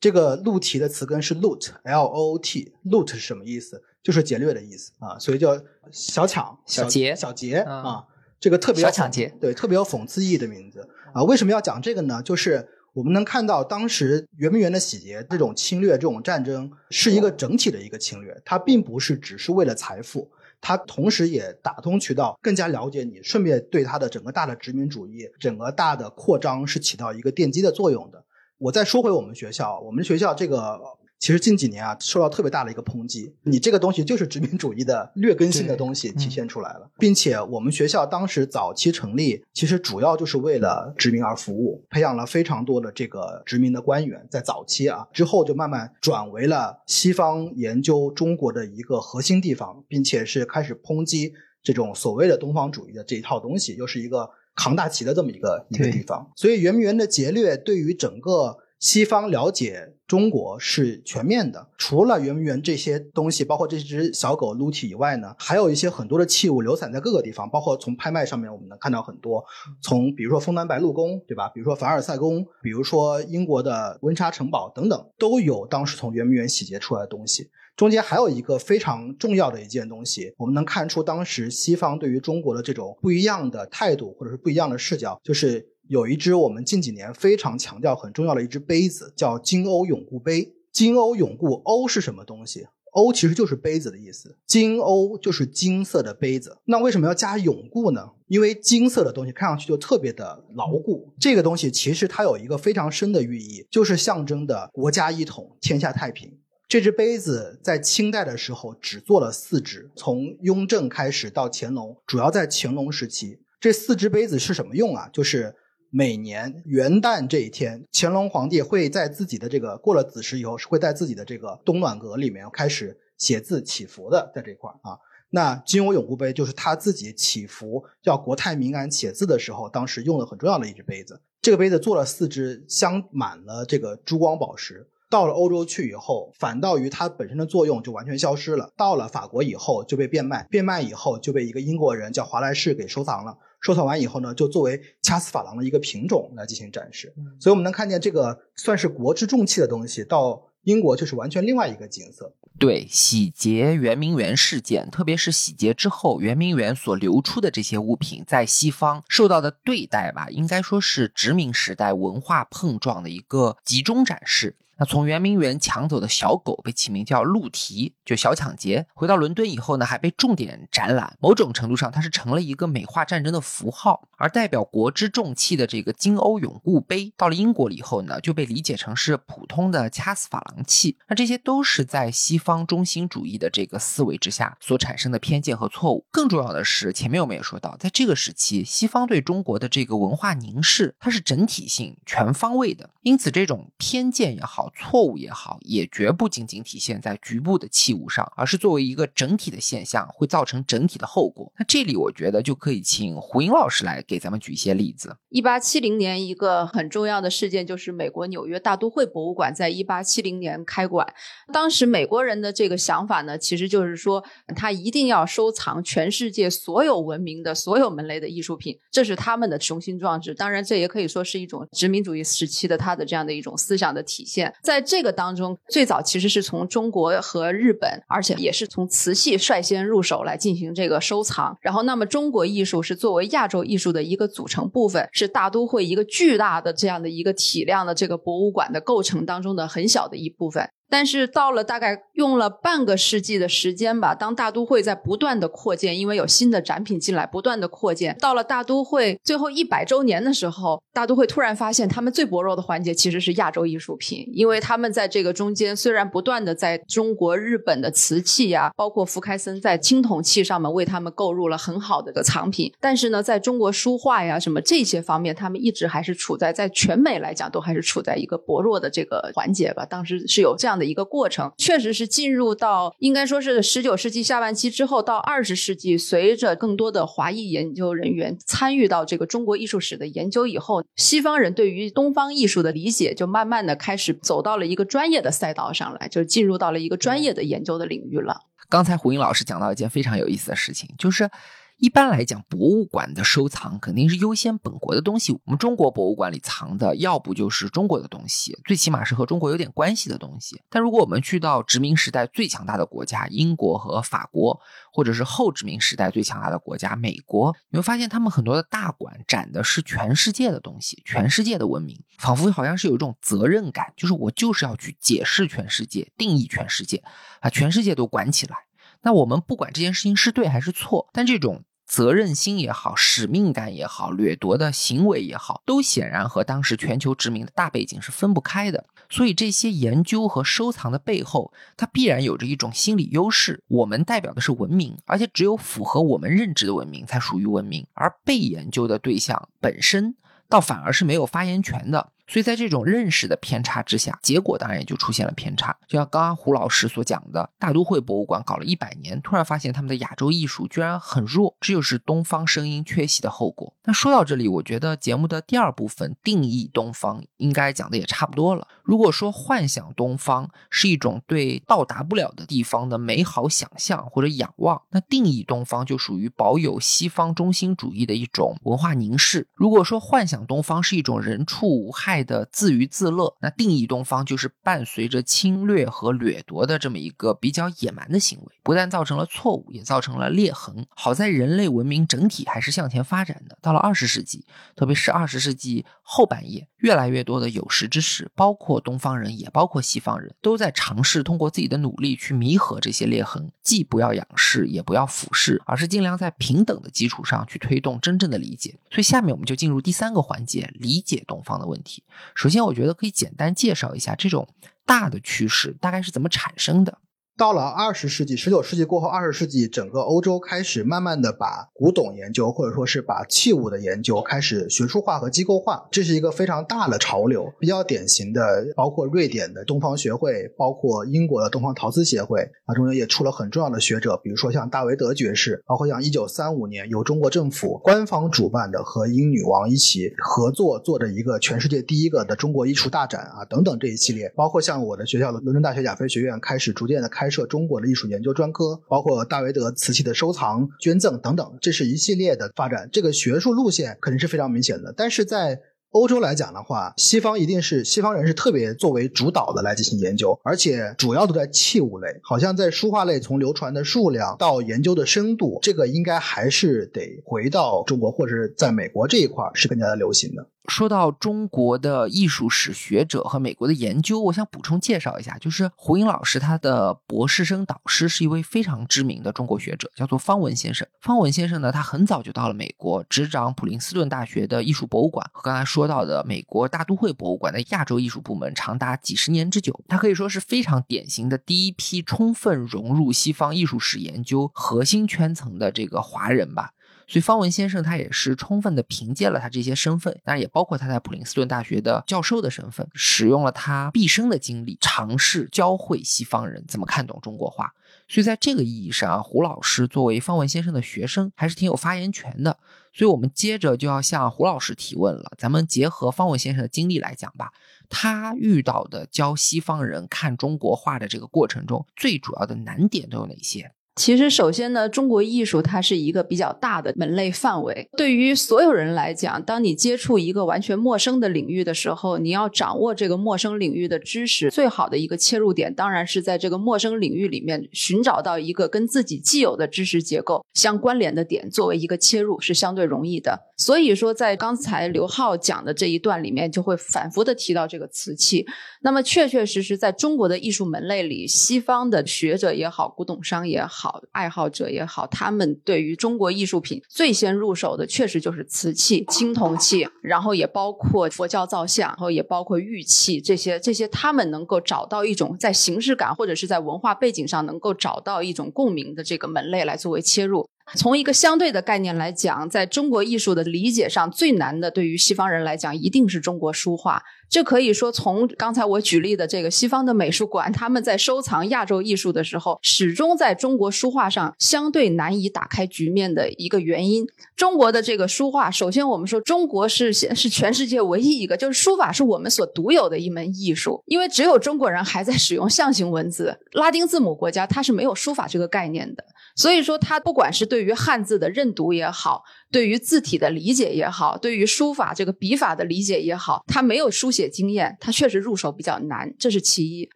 这个露提的词根是 loot，l o o t，loot 是什么意思？就是劫掠的意思啊，所以叫小抢、小劫、小劫啊。这个特别小抢劫，对，特别有讽刺意义的名字啊。为什么要讲这个呢？就是我们能看到当时圆明园的洗劫、这种侵略、这种战争是一个整体的一个侵略，它并不是只是为了财富，它同时也打通渠道，更加了解你，顺便对它的整个大的殖民主义、整个大的扩张是起到一个奠基的作用的。我再说回我们学校，我们学校这个其实近几年啊受到特别大的一个抨击。你这个东西就是殖民主义的劣根性的东西体现出来了，并且我们学校当时早期成立，其实主要就是为了殖民而服务，培养了非常多的这个殖民的官员。在早期啊，之后就慢慢转为了西方研究中国的一个核心地方，并且是开始抨击这种所谓的东方主义的这一套东西，又是一个。扛大旗的这么一个一个地方，所以圆明园的劫掠对于整个西方了解中国是全面的。除了圆明园这些东西，包括这只小狗 Luti 以外呢，还有一些很多的器物流散在各个地方，包括从拍卖上面我们能看到很多，从比如说枫丹白露宫，对吧？比如说凡尔赛宫，比如说英国的温莎城堡等等，都有当时从圆明园洗劫出来的东西。中间还有一个非常重要的一件东西，我们能看出当时西方对于中国的这种不一样的态度，或者是不一样的视角，就是有一只我们近几年非常强调很重要的一只杯子，叫金瓯永固杯。金瓯永固，瓯是什么东西？瓯其实就是杯子的意思，金瓯就是金色的杯子。那为什么要加永固呢？因为金色的东西看上去就特别的牢固。这个东西其实它有一个非常深的寓意，就是象征的国家一统、天下太平。这只杯子在清代的时候只做了四只，从雍正开始到乾隆，主要在乾隆时期。这四只杯子是什么用啊？就是每年元旦这一天，乾隆皇帝会在自己的这个过了子时以后，是会在自己的这个东暖阁里面开始写字祈福的，在这块儿啊。那金瓯永固杯就是他自己祈福叫国泰民安写字的时候，当时用的很重要的一只杯子。这个杯子做了四只，镶满了这个珠光宝石。到了欧洲去以后，反倒于它本身的作用就完全消失了。到了法国以后就被变卖，变卖以后就被一个英国人叫华莱士给收藏了。收藏完以后呢，就作为掐丝珐琅的一个品种来进行展示。所以我们能看见这个算是国之重器的东西，到英国就是完全另外一个景色。对，洗劫圆明园事件，特别是洗劫之后，圆明园所流出的这些物品，在西方受到的对待吧，应该说是殖民时代文化碰撞的一个集中展示。那从圆明园抢走的小狗被起名叫鹿提，就小抢劫。回到伦敦以后呢，还被重点展览。某种程度上，它是成了一个美化战争的符号。而代表国之重器的这个金瓯永固杯，到了英国以后呢，就被理解成是普通的掐丝珐琅器。那这些都是在西方中心主义的这个思维之下所产生的偏见和错误。更重要的是，前面我们也说到，在这个时期，西方对中国的这个文化凝视，它是整体性、全方位的。因此，这种偏见也好。错误也好，也绝不仅仅体现在局部的器物上，而是作为一个整体的现象，会造成整体的后果。那这里我觉得就可以请胡英老师来给咱们举一些例子。一八七零年，一个很重要的事件就是美国纽约大都会博物馆在一八七零年开馆。当时美国人的这个想法呢，其实就是说他一定要收藏全世界所有文明的所有门类的艺术品，这是他们的雄心壮志。当然，这也可以说是一种殖民主义时期的他的这样的一种思想的体现。在这个当中，最早其实是从中国和日本，而且也是从瓷器率先入手来进行这个收藏。然后，那么中国艺术是作为亚洲艺术的一个组成部分，是大都会一个巨大的这样的一个体量的这个博物馆的构成当中的很小的一部分。但是到了大概用了半个世纪的时间吧，当大都会在不断的扩建，因为有新的展品进来，不断的扩建，到了大都会最后一百周年的时候，大都会突然发现他们最薄弱的环节其实是亚洲艺术品，因为他们在这个中间虽然不断的在中国、日本的瓷器呀，包括福开森在青铜器上面为他们购入了很好的个藏品，但是呢，在中国书画呀什么这些方面，他们一直还是处在在全美来讲都还是处在一个薄弱的这个环节吧。当时是有这样的。一个过程，确实是进入到应该说是十九世纪下半期之后，到二十世纪，随着更多的华裔研究人员参与到这个中国艺术史的研究以后，西方人对于东方艺术的理解就慢慢的开始走到了一个专业的赛道上来，就进入到了一个专业的研究的领域了。刚才胡英老师讲到一件非常有意思的事情，就是。一般来讲，博物馆的收藏肯定是优先本国的东西。我们中国博物馆里藏的，要不就是中国的东西，最起码是和中国有点关系的东西。但如果我们去到殖民时代最强大的国家英国和法国，或者是后殖民时代最强大的国家美国，你会发现他们很多的大馆展的是全世界的东西，全世界的文明，仿佛好像是有一种责任感，就是我就是要去解释全世界，定义全世界，把全世界都管起来。那我们不管这件事情是对还是错，但这种责任心也好，使命感也好，掠夺的行为也好，都显然和当时全球殖民的大背景是分不开的。所以这些研究和收藏的背后，它必然有着一种心理优势。我们代表的是文明，而且只有符合我们认知的文明才属于文明，而被研究的对象本身，倒反而是没有发言权的。所以在这种认识的偏差之下，结果当然也就出现了偏差。就像刚刚胡老师所讲的，大都会博物馆搞了一百年，突然发现他们的亚洲艺术居然很弱，这就是东方声音缺席的后果。那说到这里，我觉得节目的第二部分定义东方应该讲的也差不多了。如果说幻想东方是一种对到达不了的地方的美好想象或者仰望，那定义东方就属于保有西方中心主义的一种文化凝视。如果说幻想东方是一种人畜无害，爱的自娱自乐，那定义东方就是伴随着侵略和掠夺的这么一个比较野蛮的行为，不但造成了错误，也造成了裂痕。好在人类文明整体还是向前发展的。到了二十世纪，特别是二十世纪后半叶，越来越多的有识之士，包括东方人，也包括西方人，都在尝试通过自己的努力去弥合这些裂痕，既不要仰视，也不要俯视，而是尽量在平等的基础上去推动真正的理解。所以，下面我们就进入第三个环节，理解东方的问题。首先，我觉得可以简单介绍一下这种大的趋势大概是怎么产生的。到了二十世纪，十九世纪过后，二十世纪整个欧洲开始慢慢的把古董研究，或者说是把器物的研究开始学术化和机构化，这是一个非常大的潮流。比较典型的，包括瑞典的东方学会，包括英国的东方陶瓷协会啊，中间也出了很重要的学者，比如说像大维德爵士，包括像一九三五年由中国政府官方主办的和英女王一起合作做的一个全世界第一个的中国艺术大展啊，等等这一系列，包括像我的学校的伦敦大学亚非学院开始逐渐的开。开设中国的艺术研究专科，包括大维德瓷器的收藏、捐赠等等，这是一系列的发展。这个学术路线肯定是非常明显的。但是在欧洲来讲的话，西方一定是西方人是特别作为主导的来进行研究，而且主要都在器物类，好像在书画类，从流传的数量到研究的深度，这个应该还是得回到中国或者是在美国这一块是更加的流行的。说到中国的艺术史学者和美国的研究，我想补充介绍一下，就是胡英老师他的博士生导师是一位非常知名的中国学者，叫做方文先生。方文先生呢，他很早就到了美国，执掌普林斯顿大学的艺术博物馆和刚才说到的美国大都会博物馆的亚洲艺术部门，长达几十年之久。他可以说是非常典型的第一批充分融入西方艺术史研究核心圈层的这个华人吧。所以方文先生他也是充分的凭借了他这些身份，当然也包括他在普林斯顿大学的教授的身份，使用了他毕生的经历，尝试教会西方人怎么看懂中国画。所以在这个意义上啊，胡老师作为方文先生的学生，还是挺有发言权的。所以我们接着就要向胡老师提问了，咱们结合方文先生的经历来讲吧，他遇到的教西方人看中国画的这个过程中，最主要的难点都有哪些？其实，首先呢，中国艺术它是一个比较大的门类范围。对于所有人来讲，当你接触一个完全陌生的领域的时候，你要掌握这个陌生领域的知识，最好的一个切入点，当然是在这个陌生领域里面寻找到一个跟自己既有的知识结构相关联的点，作为一个切入是相对容易的。所以说，在刚才刘浩讲的这一段里面，就会反复的提到这个瓷器。那么，确确实实，在中国的艺术门类里，西方的学者也好，古董商也好。爱好者也好，他们对于中国艺术品最先入手的，确实就是瓷器、青铜器，然后也包括佛教造像，然后也包括玉器这些。这些他们能够找到一种在形式感或者是在文化背景上能够找到一种共鸣的这个门类来作为切入。从一个相对的概念来讲，在中国艺术的理解上最难的，对于西方人来讲，一定是中国书画。这可以说，从刚才我举例的这个西方的美术馆，他们在收藏亚洲艺术的时候，始终在中国书画上相对难以打开局面的一个原因。中国的这个书画，首先我们说，中国是是全世界唯一一个，就是书法是我们所独有的一门艺术，因为只有中国人还在使用象形文字，拉丁字母国家它是没有书法这个概念的。所以说，它不管是对于汉字的认读也好。对于字体的理解也好，对于书法这个笔法的理解也好，它没有书写经验，他确实入手比较难，这是其一。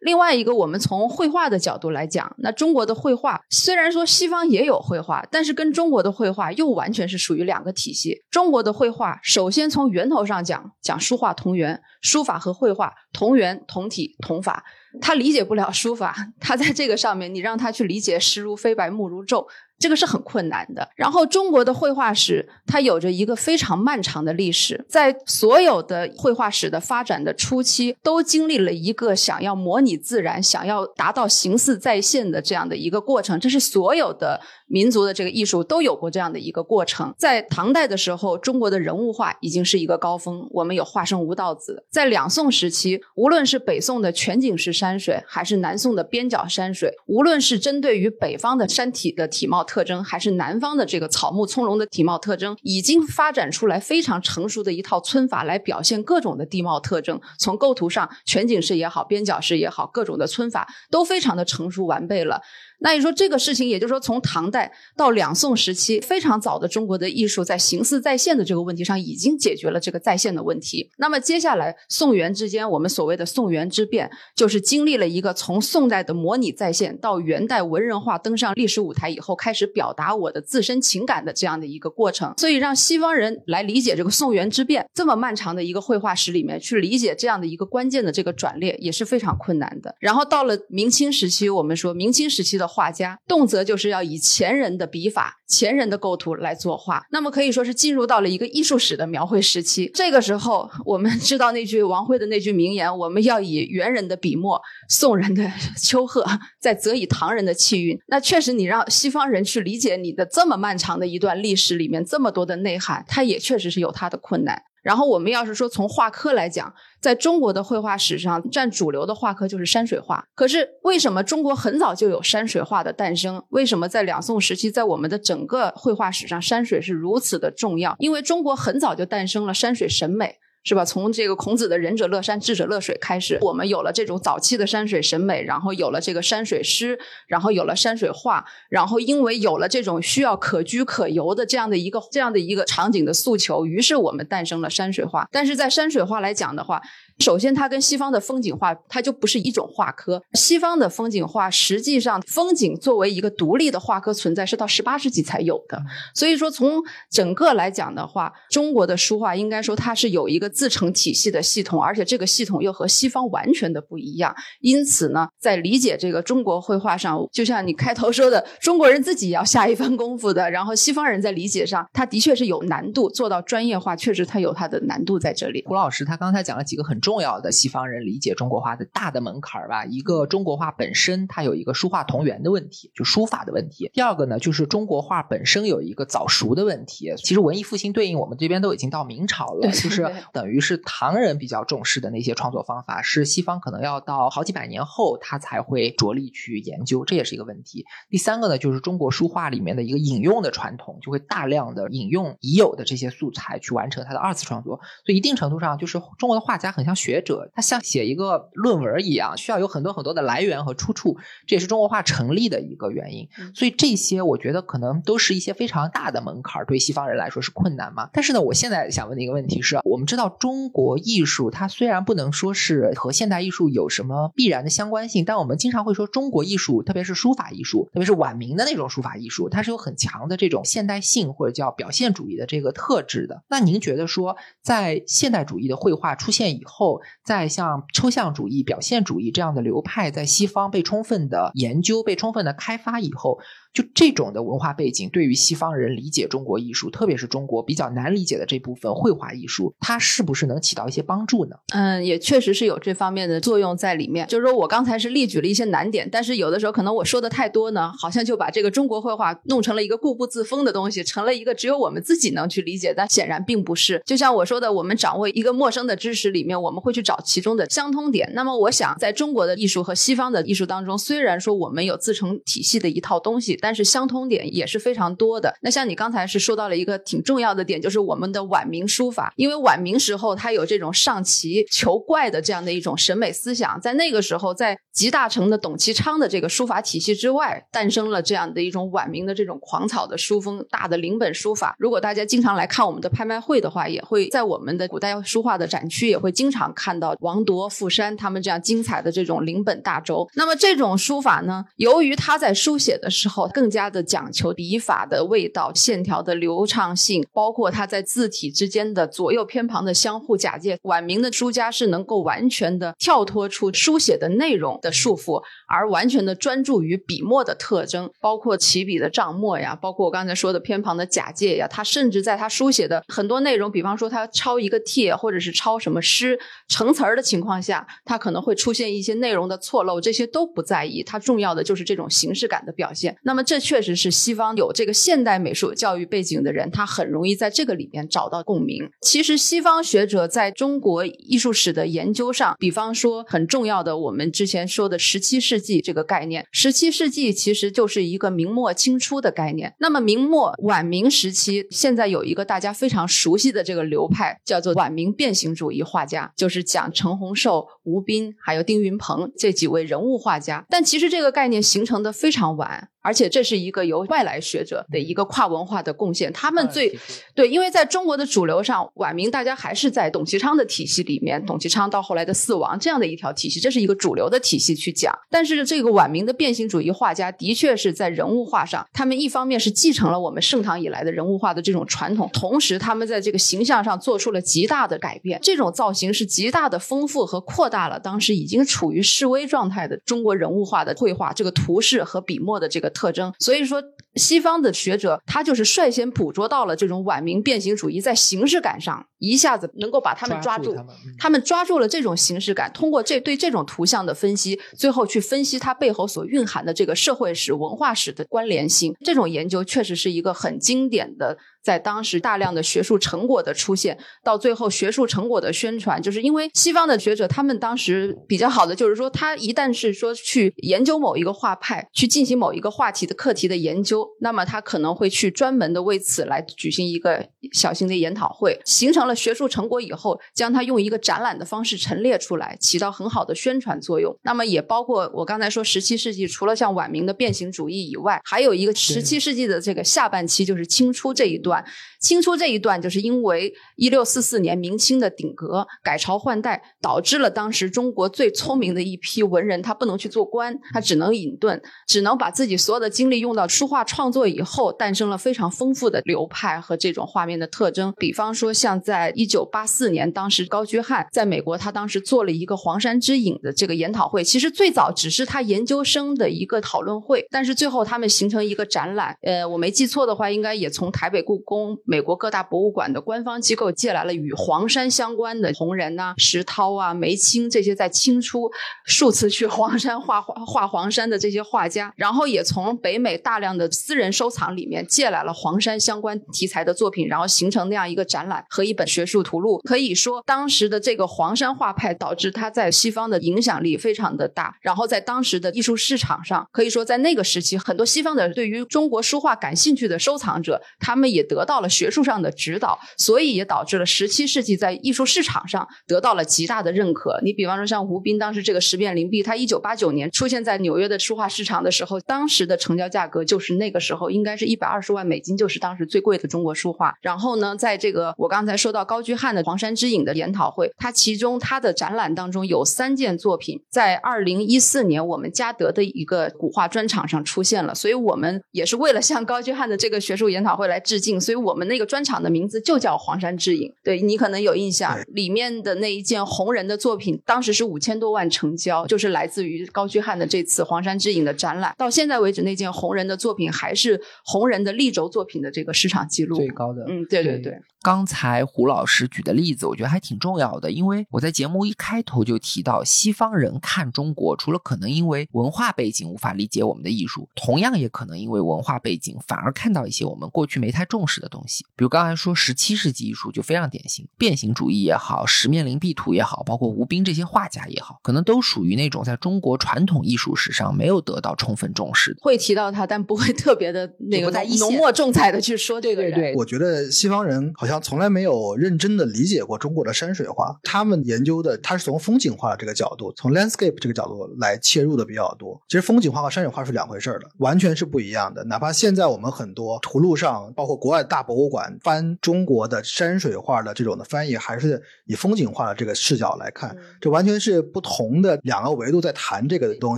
另外一个，我们从绘画的角度来讲，那中国的绘画虽然说西方也有绘画，但是跟中国的绘画又完全是属于两个体系。中国的绘画首先从源头上讲，讲书画同源，书法和绘画同源同体同法。他理解不了书法，他在这个上面，你让他去理解石如飞白目如昼。这个是很困难的。然后，中国的绘画史它有着一个非常漫长的历史，在所有的绘画史的发展的初期，都经历了一个想要模拟自然、想要达到形似再现的这样的一个过程。这是所有的。民族的这个艺术都有过这样的一个过程。在唐代的时候，中国的人物画已经是一个高峰，我们有画圣吴道子。在两宋时期，无论是北宋的全景式山水，还是南宋的边角山水，无论是针对于北方的山体的体貌特征，还是南方的这个草木葱茏的体貌特征，已经发展出来非常成熟的一套皴法来表现各种的地貌特征。从构图上，全景式也好，边角式也好，各种的皴法都非常的成熟完备了。那你说这个事情，也就是说，从唐代到两宋时期，非常早的中国的艺术在形似再现的这个问题上，已经解决了这个再现的问题。那么接下来宋元之间，我们所谓的宋元之变，就是经历了一个从宋代的模拟再现到元代文人画登上历史舞台以后，开始表达我的自身情感的这样的一个过程。所以让西方人来理解这个宋元之变这么漫长的一个绘画史里面去理解这样的一个关键的这个转列，也是非常困难的。然后到了明清时期，我们说明清时期的。画家动辄就是要以前人的笔法、前人的构图来作画，那么可以说是进入到了一个艺术史的描绘时期。这个时候，我们知道那句王辉的那句名言：“我们要以元人的笔墨，宋人的 [LAUGHS] 丘壑，再则以唐人的气韵。”那确实，你让西方人去理解你的这么漫长的一段历史里面这么多的内涵，他也确实是有他的困难。然后我们要是说从画科来讲，在中国的绘画史上占主流的画科就是山水画。可是为什么中国很早就有山水画的诞生？为什么在两宋时期，在我们的整个绘画史上，山水是如此的重要？因为中国很早就诞生了山水审美。是吧？从这个孔子的仁者乐山，智者乐水开始，我们有了这种早期的山水审美，然后有了这个山水诗，然后有了山水画，然后因为有了这种需要可居可游的这样的一个这样的一个场景的诉求，于是我们诞生了山水画。但是在山水画来讲的话，首先，它跟西方的风景画，它就不是一种画科。西方的风景画，实际上风景作为一个独立的画科存在，是到十八世纪才有的。所以说，从整个来讲的话，中国的书画应该说它是有一个自成体系的系统，而且这个系统又和西方完全的不一样。因此呢，在理解这个中国绘画上，就像你开头说的，中国人自己要下一番功夫的。然后，西方人在理解上，他的确是有难度，做到专业化，确实他有他的难度在这里。胡老师他刚才讲了几个很重。重要的西方人理解中国画的大的门槛儿吧，一个中国画本身它有一个书画同源的问题，就书法的问题。第二个呢，就是中国画本身有一个早熟的问题。其实文艺复兴对应我们这边都已经到明朝了，就是等等于是唐人比较重视的那些创作方法，是西方可能要到好几百年后他才会着力去研究，这也是一个问题。第三个呢，就是中国书画里面的一个引用的传统，就会大量的引用已有的这些素材去完成他的二次创作。所以一定程度上，就是中国的画家很像学者，他像写一个论文一样，需要有很多很多的来源和出处，这也是中国画成立的一个原因。所以这些我觉得可能都是一些非常大的门槛，对西方人来说是困难嘛。但是呢，我现在想问的一个问题是，我们知道中国艺术它虽然不能说是和现代艺术有什么必然的相关性，但我们经常会说中国艺术，特别是书法艺术，特别是晚明的那种书法艺术，它是有很强的这种现代性或者叫表现主义的这个特质的。那您觉得说，在现代主义的绘画出现以后，在像抽象主义、表现主义这样的流派在西方被充分的研究、被充分的开发以后？就这种的文化背景，对于西方人理解中国艺术，特别是中国比较难理解的这部分绘画艺术，它是不是能起到一些帮助呢？嗯，也确实是有这方面的作用在里面。就是说我刚才是列举了一些难点，但是有的时候可能我说的太多呢，好像就把这个中国绘画弄成了一个固步自封的东西，成了一个只有我们自己能去理解，但显然并不是。就像我说的，我们掌握一个陌生的知识里面，我们会去找其中的相通点。那么我想，在中国的艺术和西方的艺术当中，虽然说我们有自成体系的一套东西。但是相通点也是非常多的。那像你刚才是说到了一个挺重要的点，就是我们的晚明书法，因为晚明时候它有这种上奇求怪的这样的一种审美思想，在那个时候，在集大成的董其昌的这个书法体系之外，诞生了这样的一种晚明的这种狂草的书风，大的临本书法。如果大家经常来看我们的拍卖会的话，也会在我们的古代书画的展区也会经常看到王铎、傅山他们这样精彩的这种临本大轴。那么这种书法呢，由于他在书写的时候更加的讲求笔法的味道、线条的流畅性，包括它在字体之间的左右偏旁的相互假借。晚明的书家是能够完全的跳脱出书写的内容的束缚，而完全的专注于笔墨的特征，包括起笔的账墨呀，包括我刚才说的偏旁的假借呀。他甚至在他书写的很多内容，比方说他抄一个帖，或者是抄什么诗成词儿的情况下，他可能会出现一些内容的错漏，这些都不在意。他重要的就是这种形式感的表现。那么这确实是西方有这个现代美术教育背景的人，他很容易在这个里面找到共鸣。其实西方学者在中国艺术史的研究上，比方说很重要的，我们之前说的十七世纪这个概念，十七世纪其实就是一个明末清初的概念。那么明末晚明时期，现在有一个大家非常熟悉的这个流派，叫做晚明变形主义画家，就是讲陈洪寿、吴斌还有丁云鹏这几位人物画家。但其实这个概念形成的非常晚。而且这是一个由外来学者的一个跨文化的贡献，他们最对，因为在中国的主流上，晚明大家还是在董其昌的体系里面，董其昌到后来的四王这样的一条体系，这是一个主流的体系去讲。但是这个晚明的变形主义画家的确是在人物画上，他们一方面是继承了我们盛唐以来的人物画的这种传统，同时他们在这个形象上做出了极大的改变。这种造型是极大的丰富和扩大了当时已经处于示威状态的中国人物画的绘画这个图式和笔墨的这个。特征，所以说西方的学者他就是率先捕捉到了这种晚明变形主义在形式感上一下子能够把他们抓住，他们抓住了这种形式感，通过这对这种图像的分析，最后去分析它背后所蕴含的这个社会史、文化史的关联性。这种研究确实是一个很经典的。在当时大量的学术成果的出现，到最后学术成果的宣传，就是因为西方的学者他们当时比较好的就是说，他一旦是说去研究某一个画派，去进行某一个话题的课题的研究，那么他可能会去专门的为此来举行一个小型的研讨会，形成了学术成果以后，将它用一个展览的方式陈列出来，起到很好的宣传作用。那么也包括我刚才说十七世纪，除了像晚明的变形主义以外，还有一个十七世纪的这个下半期，就是清初这一段。段清初这一段，就是因为一六四四年明清的顶格、改朝换代，导致了当时中国最聪明的一批文人，他不能去做官，他只能隐遁，只能把自己所有的精力用到书画创作以后，诞生了非常丰富的流派和这种画面的特征。比方说，像在在一九八四年，当时高居翰在美国，他当时做了一个《黄山之影》的这个研讨会，其实最早只是他研究生的一个讨论会，但是最后他们形成一个展览。呃，我没记错的话，应该也从台北故宫。美国各大博物馆的官方机构借来了与黄山相关的红人呐、石涛啊、梅青这些在清初数次去黄山画画画黄山的这些画家，[LAUGHS] 然后也从北美大量的私人收藏里面借来了黄山相关题材的作品，然后形成那样一个展览和一本学术图录，可以说当时的这个黄山画派导致他在西方的影响力非常的大，然后在当时的艺术市场上，可以说在那个时期，很多西方的对于中国书画感兴趣的收藏者，他们也得到了学术上的指导，所以也导致了十七世纪在艺术市场上得到了极大的认可。你比方说像吴彬当时这个十变灵璧，他一九八九年出现在纽约的书画市场的时候，当时的成交价格就是那个时候应该是一百二十万美金，就是当时最贵的中国书画。然后呢，在这个我刚才说到高居翰的《黄山之影》的研讨会，他其中他的展览当中有三件作品，在二零一四年我们嘉德的一个古画专场上出现了，所以我们也是为了向高居翰的这个学术研讨会来致敬，所以我们那个专场的名字就叫《黄山之影》。对你可能有印象，里面的那一件红人的作品，当时是五千多万成交，就是来自于高居翰的这次《黄山之影》的展览。到现在为止，那件红人的作品还是红人的立轴作品的这个市场记录最高的。嗯，对对对。刚才胡老师举的例子，我觉得还挺重要的，因为我在节目一开头就提到，西方人看中国，除了可能因为文化背景无法理解我们的艺术，同样也可能因为文化背景反而看到一些我们过去没太重视的东西。比如刚才说十七世纪艺术就非常典型，变形主义也好，十面灵璧图也好，包括吴斌这些画家也好，可能都属于那种在中国传统艺术史上没有得到充分重视的。会提到他，但不会特别的 [LAUGHS] 那个浓墨重彩的去说这个人。对我觉得西方人好像从来没有认真的理解过中国的山水画，他们研究的他是从风景画这个角度，从 landscape 这个角度来切入的比较多。其实风景画和山水画是两回事儿的，完全是不一样的。哪怕现在我们很多图录上，包括国外大博物馆翻中国的山水画的这种的翻译，还是以风景画的这个视角来看，这完全是不同的两个维度在谈这个东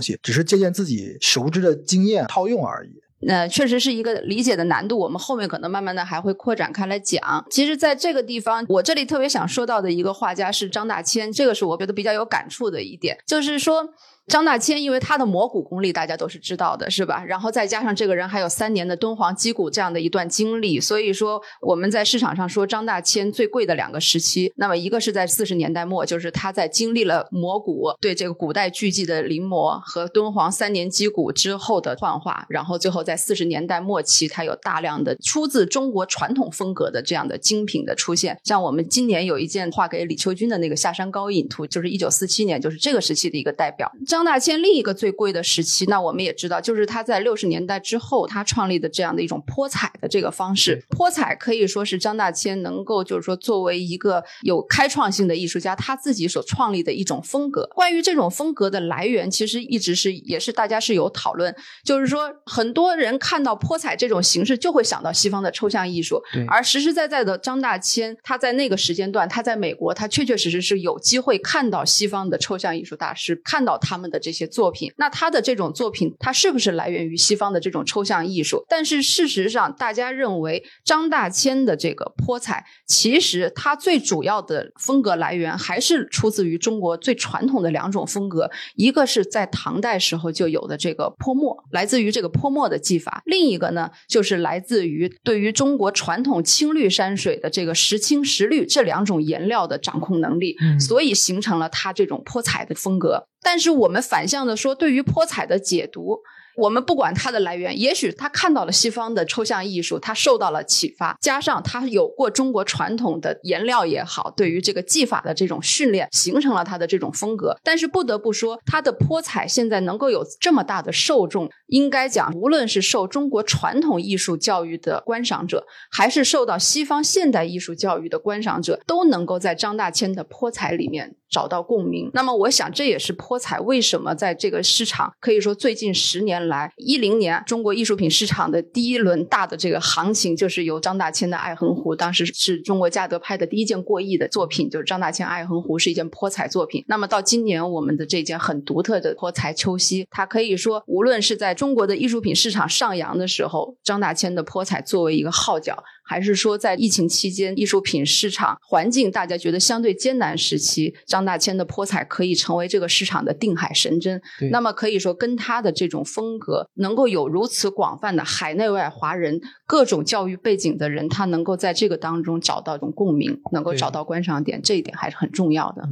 西，只是借鉴自己熟知的经验套用而已。那确实是一个理解的难度，我们后面可能慢慢的还会扩展开来讲。其实，在这个地方，我这里特别想说到的一个画家是张大千，这个是我觉得比较有感触的一点，就是说。张大千，因为他的磨骨功力大家都是知道的，是吧？然后再加上这个人还有三年的敦煌击鼓这样的一段经历，所以说我们在市场上说张大千最贵的两个时期，那么一个是在四十年代末，就是他在经历了磨骨对这个古代巨迹的临摹和敦煌三年击鼓之后的幻化，然后最后在四十年代末期，他有大量的出自中国传统风格的这样的精品的出现。像我们今年有一件画给李秋君的那个下山高影图，就是一九四七年，就是这个时期的一个代表。张大千另一个最贵的时期，那我们也知道，就是他在六十年代之后，他创立的这样的一种泼彩的这个方式。泼彩可以说是张大千能够就是说作为一个有开创性的艺术家，他自己所创立的一种风格。关于这种风格的来源，其实一直是也是大家是有讨论，就是说很多人看到泼彩这种形式，就会想到西方的抽象艺术，而实实在在的张大千，他在那个时间段，他在美国，他确确实实是有机会看到西方的抽象艺术大师，看到他们的这些。作品，那他的这种作品，它是不是来源于西方的这种抽象艺术？但是事实上，大家认为张大千的这个泼彩，其实它最主要的风格来源还是出自于中国最传统的两种风格，一个是在唐代时候就有的这个泼墨，来自于这个泼墨的技法；另一个呢，就是来自于对于中国传统青绿山水的这个石青、石绿这两种颜料的掌控能力，所以形成了他这种泼彩的风格。但是我们反向的说，对于泼彩的解读。我们不管它的来源，也许他看到了西方的抽象艺术，他受到了启发，加上他有过中国传统的颜料也好，对于这个技法的这种训练，形成了他的这种风格。但是不得不说，他的泼彩现在能够有这么大的受众，应该讲，无论是受中国传统艺术教育的观赏者，还是受到西方现代艺术教育的观赏者，都能够在张大千的泼彩里面找到共鸣。那么，我想这也是泼彩为什么在这个市场可以说最近十年。来一零年，中国艺术品市场的第一轮大的这个行情，就是由张大千的《爱痕湖》，当时是中国嘉德拍的第一件过亿的作品，就是张大千《爱痕湖》是一件泼彩作品。那么到今年，我们的这件很独特的泼彩秋夕，它可以说，无论是在中国的艺术品市场上扬的时候，张大千的泼彩作为一个号角。还是说，在疫情期间，艺术品市场环境大家觉得相对艰难时期，张大千的泼彩可以成为这个市场的定海神针。那么可以说，跟他的这种风格能够有如此广泛的海内外华人各种教育背景的人，他能够在这个当中找到一种共鸣，能够找到观赏点，这一点还是很重要的。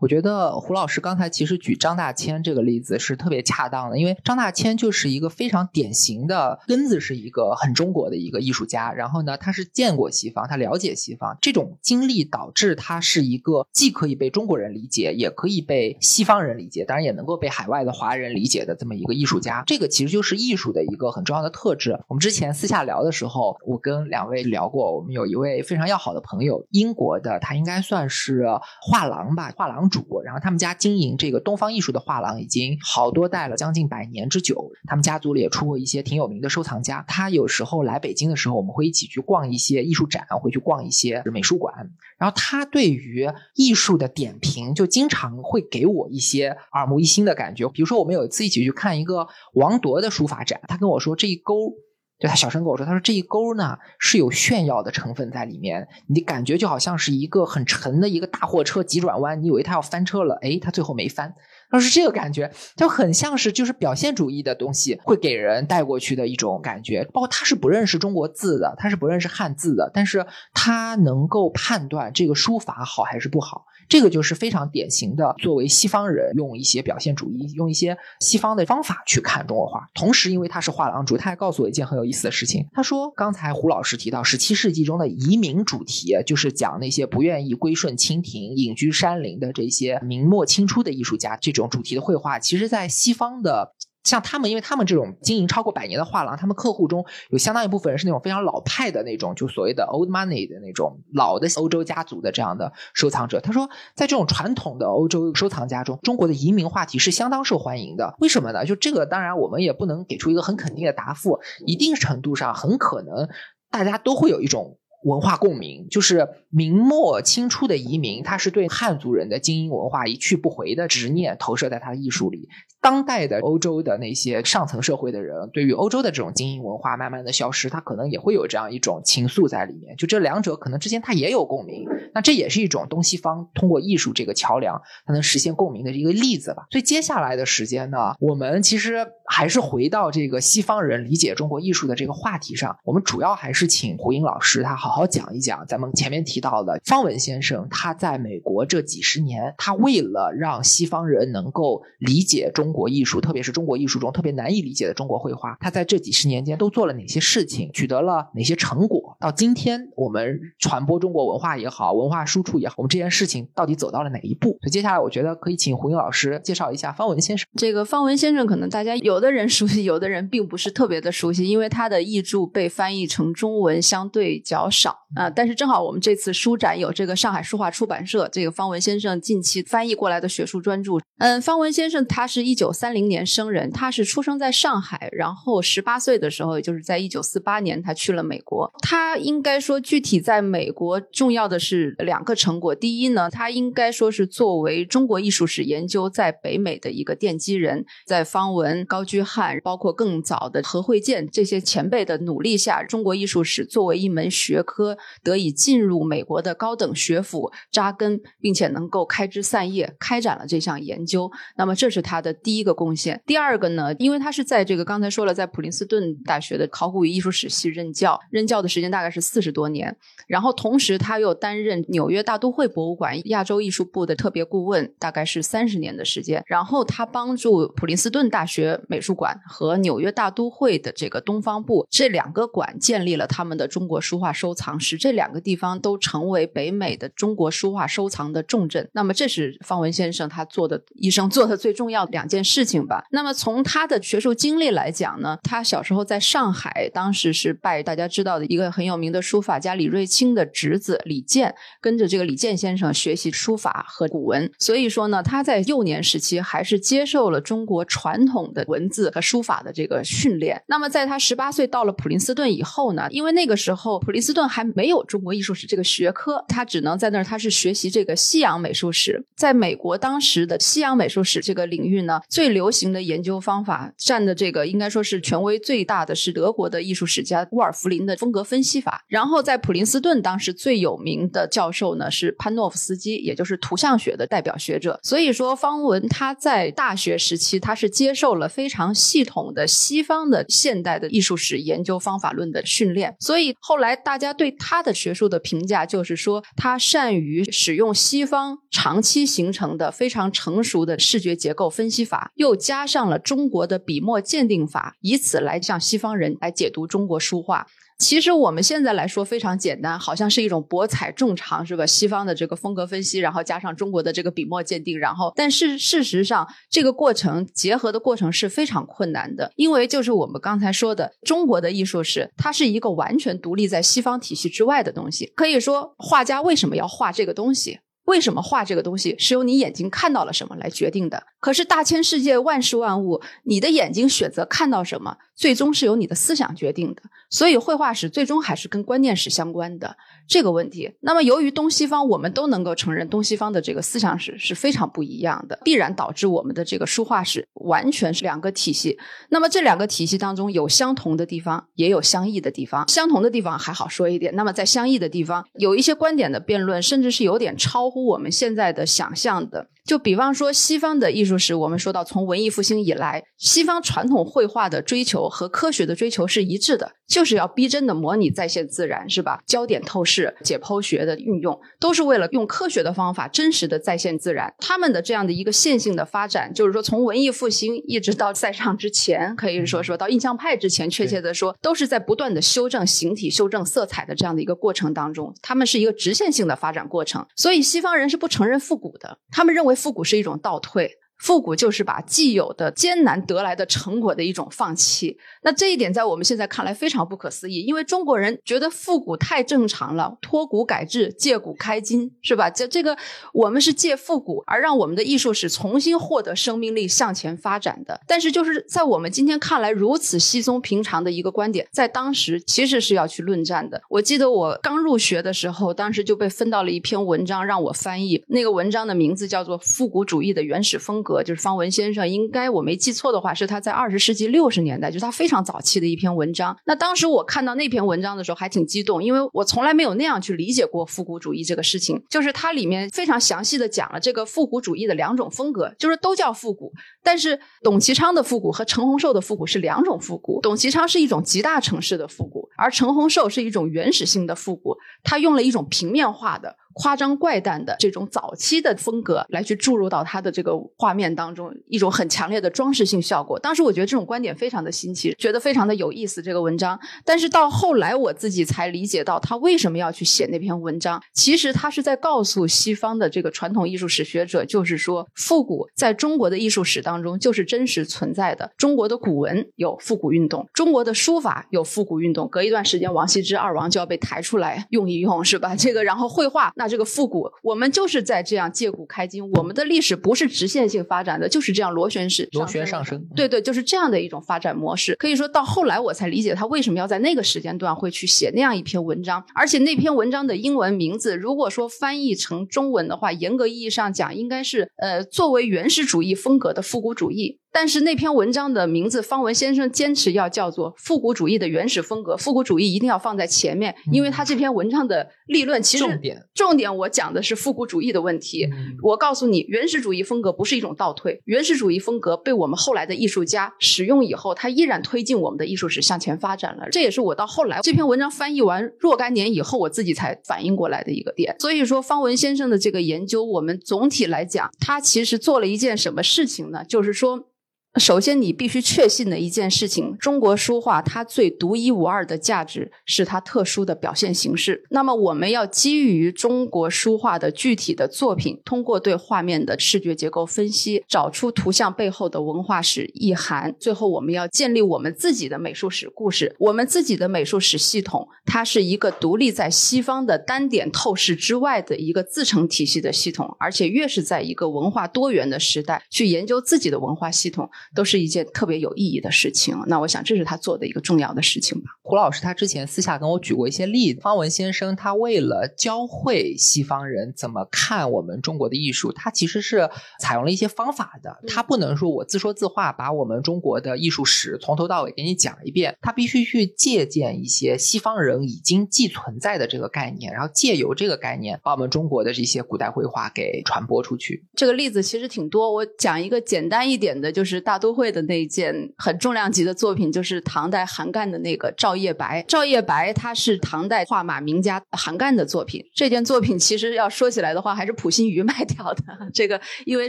我觉得胡老师刚才其实举张大千这个例子是特别恰当的，因为张大千就是一个非常典型的根子是一个很中国的一个艺术家，然后呢，他是见过西方，他了解西方，这种经历导致他是一个既可以被中国人理解，也可以被西方人理解，当然也能够被海外的华人理解的这么一个艺术家。这个其实就是艺术的一个很重要的特质。我们之前私下聊的时候，之后我跟两位聊过，我们有一位非常要好的朋友，英国的，他应该算是画廊吧，画廊主，然后他们家经营这个东方艺术的画廊已经好多代了，将近百年之久。他们家族里也出过一些挺有名的收藏家。他有时候来北京的时候，我们会一起去逛一些艺术展，会去逛一些美术馆。然后他对于艺术的点评，就经常会给我一些耳目一新的感觉。比如说，我们有一次一起去看一个王铎的书法展，他跟我说这一勾。就他小声跟我说，他说这一勾呢是有炫耀的成分在里面，你感觉就好像是一个很沉的一个大货车急转弯，你以为他要翻车了，诶，他最后没翻，要是这个感觉，就很像是就是表现主义的东西会给人带过去的一种感觉。包括他是不认识中国字的，他是不认识汉字的，但是他能够判断这个书法好还是不好。这个就是非常典型的，作为西方人用一些表现主义，用一些西方的方法去看中国画。同时，因为他是画廊主，他还告诉我一件很有意思的事情。他说，刚才胡老师提到十七世纪中的移民主题，就是讲那些不愿意归顺清廷、隐居山林的这些明末清初的艺术家，这种主题的绘画，其实在西方的。像他们，因为他们这种经营超过百年的画廊，他们客户中有相当一部分人是那种非常老派的那种，就所谓的 old money 的那种老的欧洲家族的这样的收藏者。他说，在这种传统的欧洲收藏家中，中国的移民话题是相当受欢迎的。为什么呢？就这个，当然我们也不能给出一个很肯定的答复。一定程度上，很可能大家都会有一种文化共鸣，就是明末清初的移民，他是对汉族人的精英文化一去不回的执念投射在他的艺术里。当代的欧洲的那些上层社会的人，对于欧洲的这种精英文化慢慢的消失，他可能也会有这样一种情愫在里面。就这两者可能之间他也有共鸣，那这也是一种东西方通过艺术这个桥梁，它能实现共鸣的一个例子吧。所以接下来的时间呢，我们其实还是回到这个西方人理解中国艺术的这个话题上，我们主要还是请胡英老师他好好讲一讲咱们前面提到的方文先生他在美国这几十年，他为了让西方人能够理解中。国艺术，特别是中国艺术中特别难以理解的中国绘画，他在这几十年间都做了哪些事情，取得了哪些成果？到今天，我们传播中国文化也好，文化输出也好，我们这件事情到底走到了哪一步？所以接下来，我觉得可以请胡英老师介绍一下方文先生。这个方文先生，可能大家有的人熟悉，有的人并不是特别的熟悉，因为他的译著被翻译成中文相对较少啊。但是正好我们这次书展有这个上海书画出版社这个方文先生近期翻译过来的学术专著。嗯，方文先生他是一九。三零年生人，他是出生在上海，然后十八岁的时候，也就是在一九四八年，他去了美国。他应该说，具体在美国重要的是两个成果。第一呢，他应该说是作为中国艺术史研究在北美的一个奠基人，在方文、高居翰，包括更早的何惠健这些前辈的努力下，中国艺术史作为一门学科得以进入美国的高等学府扎根，并且能够开枝散叶，开展了这项研究。那么，这是他的。第一个贡献，第二个呢？因为他是在这个刚才说了，在普林斯顿大学的考古与艺术史系任教，任教的时间大概是四十多年。然后同时他又担任纽约大都会博物馆亚洲艺术部的特别顾问，大概是三十年的时间。然后他帮助普林斯顿大学美术馆和纽约大都会的这个东方部这两个馆建立了他们的中国书画收藏，使这两个地方都成为北美的中国书画收藏的重镇。那么这是方文先生他做的一生做的最重要的两件。事情吧。那么从他的学术经历来讲呢，他小时候在上海，当时是拜大家知道的一个很很有名的书法家李瑞清的侄子李健，跟着这个李健先生学习书法和古文。所以说呢，他在幼年时期还是接受了中国传统的文字和书法的这个训练。那么在他十八岁到了普林斯顿以后呢，因为那个时候普林斯顿还没有中国艺术史这个学科，他只能在那儿他是学习这个西洋美术史。在美国当时的西洋美术史这个领域呢。最流行的研究方法占的这个应该说是权威最大的是德国的艺术史家沃尔弗林的风格分析。法。然后在普林斯顿，当时最有名的教授呢是潘诺夫斯基，也就是图像学的代表学者。所以说，方文他在大学时期，他是接受了非常系统的西方的现代的艺术史研究方法论的训练。所以后来大家对他的学术的评价就是说，他善于使用西方长期形成的非常成熟的视觉结构分析法，又加上了中国的笔墨鉴定法，以此来向西方人来解读中国书画。其实我们现在来说非常简单，好像是一种博采众长，是吧？西方的这个风格分析，然后加上中国的这个笔墨鉴定，然后，但是事实上，这个过程结合的过程是非常困难的，因为就是我们刚才说的，中国的艺术史，它是一个完全独立在西方体系之外的东西。可以说，画家为什么要画这个东西？为什么画这个东西是由你眼睛看到了什么来决定的？可是大千世界万事万物，你的眼睛选择看到什么，最终是由你的思想决定的。所以绘画史最终还是跟观念史相关的这个问题。那么由于东西方，我们都能够承认东西方的这个思想史是非常不一样的，必然导致我们的这个书画史完全是两个体系。那么这两个体系当中有相同的地方，也有相异的地方。相同的地方还好说一点，那么在相异的地方，有一些观点的辩论，甚至是有点超。乎我们现在的想象的。就比方说，西方的艺术史，我们说到从文艺复兴以来，西方传统绘画的追求和科学的追求是一致的，就是要逼真的模拟再现自然，是吧？焦点透视、解剖学的运用，都是为了用科学的方法真实的再现自然。他们的这样的一个线性的发展，就是说从文艺复兴一直到塞尚之前，可以说说到印象派之前，确切的说，都是在不断的修正形体、修正色彩的这样的一个过程当中，他们是一个直线性的发展过程。所以西方人是不承认复古的，他们认为。复古是一种倒退。复古就是把既有的艰难得来的成果的一种放弃，那这一点在我们现在看来非常不可思议，因为中国人觉得复古太正常了，脱古改制，借古开今，是吧？这这个我们是借复古而让我们的艺术史重新获得生命力，向前发展的。但是就是在我们今天看来如此稀松平常的一个观点，在当时其实是要去论战的。我记得我刚入学的时候，当时就被分到了一篇文章让我翻译，那个文章的名字叫做《复古主义的原始风格》。就是方文先生，应该我没记错的话，是他在二十世纪六十年代，就是他非常早期的一篇文章。那当时我看到那篇文章的时候，还挺激动，因为我从来没有那样去理解过复古主义这个事情。就是它里面非常详细的讲了这个复古主义的两种风格，就是都叫复古，但是董其昌的复古和陈洪寿的复古是两种复古。董其昌是一种极大城市的复古，而陈洪寿是一种原始性的复古，他用了一种平面化的。夸张怪诞的这种早期的风格来去注入到他的这个画面当中，一种很强烈的装饰性效果。当时我觉得这种观点非常的新奇，觉得非常的有意思。这个文章，但是到后来我自己才理解到他为什么要去写那篇文章。其实他是在告诉西方的这个传统艺术史学者，就是说复古在中国的艺术史当中就是真实存在的。中国的古文有复古运动，中国的书法有复古运动。隔一段时间，王羲之二王就要被抬出来用一用，是吧？这个然后绘画那。那这个复古，我们就是在这样借古开今。我们的历史不是直线性发展的，就是这样螺旋式螺旋上升。对对，就是这样的一种发展模式。可以说到后来，我才理解他为什么要在那个时间段会去写那样一篇文章。而且那篇文章的英文名字，如果说翻译成中文的话，严格意义上讲，应该是呃，作为原始主义风格的复古主义。但是那篇文章的名字，方文先生坚持要叫做复古主义的原始风格。复古主义一定要放在前面，因为他这篇文章的立论其实重点重点我讲的是复古主义的问题。我告诉你，原始主义风格不是一种倒退，原始主义风格被我们后来的艺术家使用以后，它依然推进我们的艺术史向前发展了。这也是我到后来这篇文章翻译完若干年以后，我自己才反应过来的一个点。所以说，方文先生的这个研究，我们总体来讲，他其实做了一件什么事情呢？就是说。首先，你必须确信的一件事情：中国书画它最独一无二的价值是它特殊的表现形式。那么，我们要基于中国书画的具体的作品，通过对画面的视觉结构分析，找出图像背后的文化史意涵。最后，我们要建立我们自己的美术史故事。我们自己的美术史系统，它是一个独立在西方的单点透视之外的一个自成体系的系统。而且，越是在一个文化多元的时代，去研究自己的文化系统。都是一件特别有意义的事情。那我想这是他做的一个重要的事情吧。胡老师他之前私下跟我举过一些例子，方文先生他为了教会西方人怎么看我们中国的艺术，他其实是采用了一些方法的。他不能说我自说自话，把我们中国的艺术史从头到尾给你讲一遍，他必须去借鉴一些西方人已经既存在的这个概念，然后借由这个概念把我们中国的这些古代绘画给传播出去。这个例子其实挺多，我讲一个简单一点的，就是大大都会的那一件很重量级的作品，就是唐代韩干的那个《照夜白》。《照夜白》它是唐代画马名家韩干的作品。这件作品其实要说起来的话，还是普心畬卖掉的。这个因为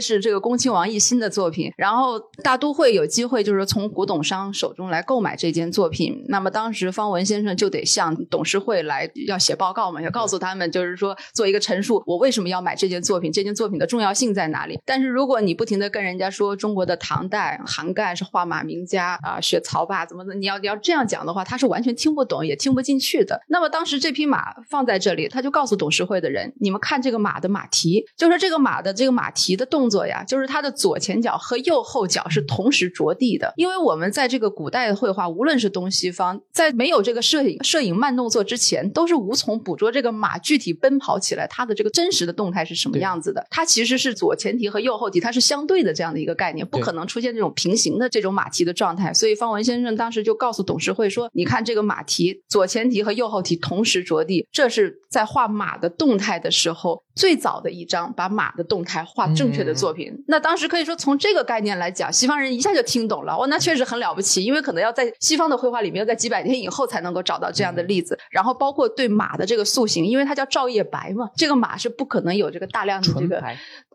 是这个恭亲王奕欣的作品，然后大都会有机会就是从古董商手中来购买这件作品。那么当时方文先生就得向董事会来要写报告嘛，要告诉他们，就是说做一个陈述，我为什么要买这件作品，这件作品的重要性在哪里。但是如果你不停的跟人家说中国的唐代韩干是画马名家啊，学曹霸怎么的，你要你要这样讲的话，他是完全听不懂也听不进去的。那么当时这匹马放在这里，他就告诉董事会的人，你们看这个马的马蹄，就是这个马的这个马蹄的动作呀，就是它的左前脚和右后脚是同时着地的。因为我们在这个古代的绘画，无论是东西方，在没有这个摄影摄影慢动作之前，都是无从捕捉这个马具体奔跑起来它的这个真实的动态是什么样子的。它其实是左前蹄和右后蹄，它是相对的这样的一个概念，不可能出现这种平行的这种马蹄的状态。所以方文先生当时就告诉董事会说：“你看这个马蹄，左前蹄和右后蹄同时着地，这是在画马的动态的时候最早的一张把马的动态画正确的作品。那当时可以说从这个概念来讲，西方人一下就听懂了。哦，那确实很了不起，因为可能要在西方的绘画里面，在几百年以后才能够找到这样的例子。然后包括对马的这个塑形，因为它叫照夜白嘛，这个马是不可能有这个大量的这个。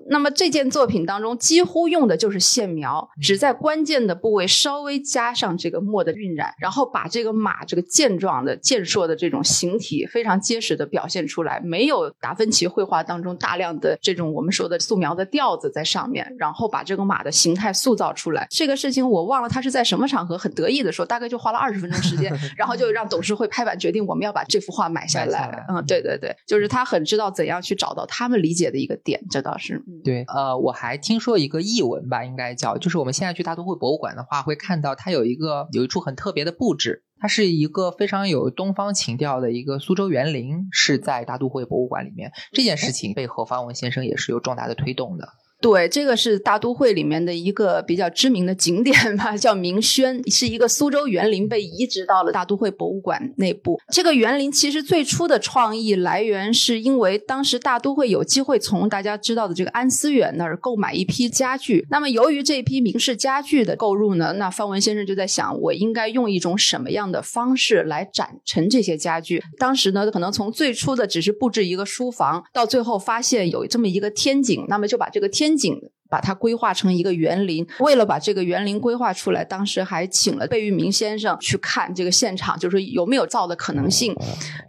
那么这件作品当中几乎用的就是线描，只在关键的部位稍微加上这个墨的晕染，然后把这个马这个健壮的、健硕的这种形体非常结实的表现出来，没有达芬奇绘画当中大量的这种我们说的素描的调子在上面，然后把这个马的形态塑造出来。这个事情我忘了他是在什么场合很得意的说，大概就花了二十分钟时间，[LAUGHS] 然后就让董事会拍板决定我们要把这幅画买下来。嗯，对对对，就是他很知道怎样去找到他们理解的一个点，这倒是。对，呃，我还听说一个译文吧，应该叫，就是我们现在去大都会博物馆的话，会看到它有一个有一处很特别的布置，它是一个非常有东方情调的一个苏州园林，是在大都会博物馆里面。这件事情被何，方文先生也是有重大的推动的。对，这个是大都会里面的一个比较知名的景点吧，[LAUGHS] 叫明轩，是一个苏州园林被移植到了大都会博物馆内部。这个园林其实最初的创意来源是因为当时大都会有机会从大家知道的这个安思远那儿购买一批家具。那么由于这批明式家具的购入呢，那方文先生就在想，我应该用一种什么样的方式来展陈这些家具？当时呢，可能从最初的只是布置一个书房，到最后发现有这么一个天井，那么就把这个天景把它规划成一个园林。为了把这个园林规划出来，当时还请了贝聿铭先生去看这个现场，就是有没有造的可能性。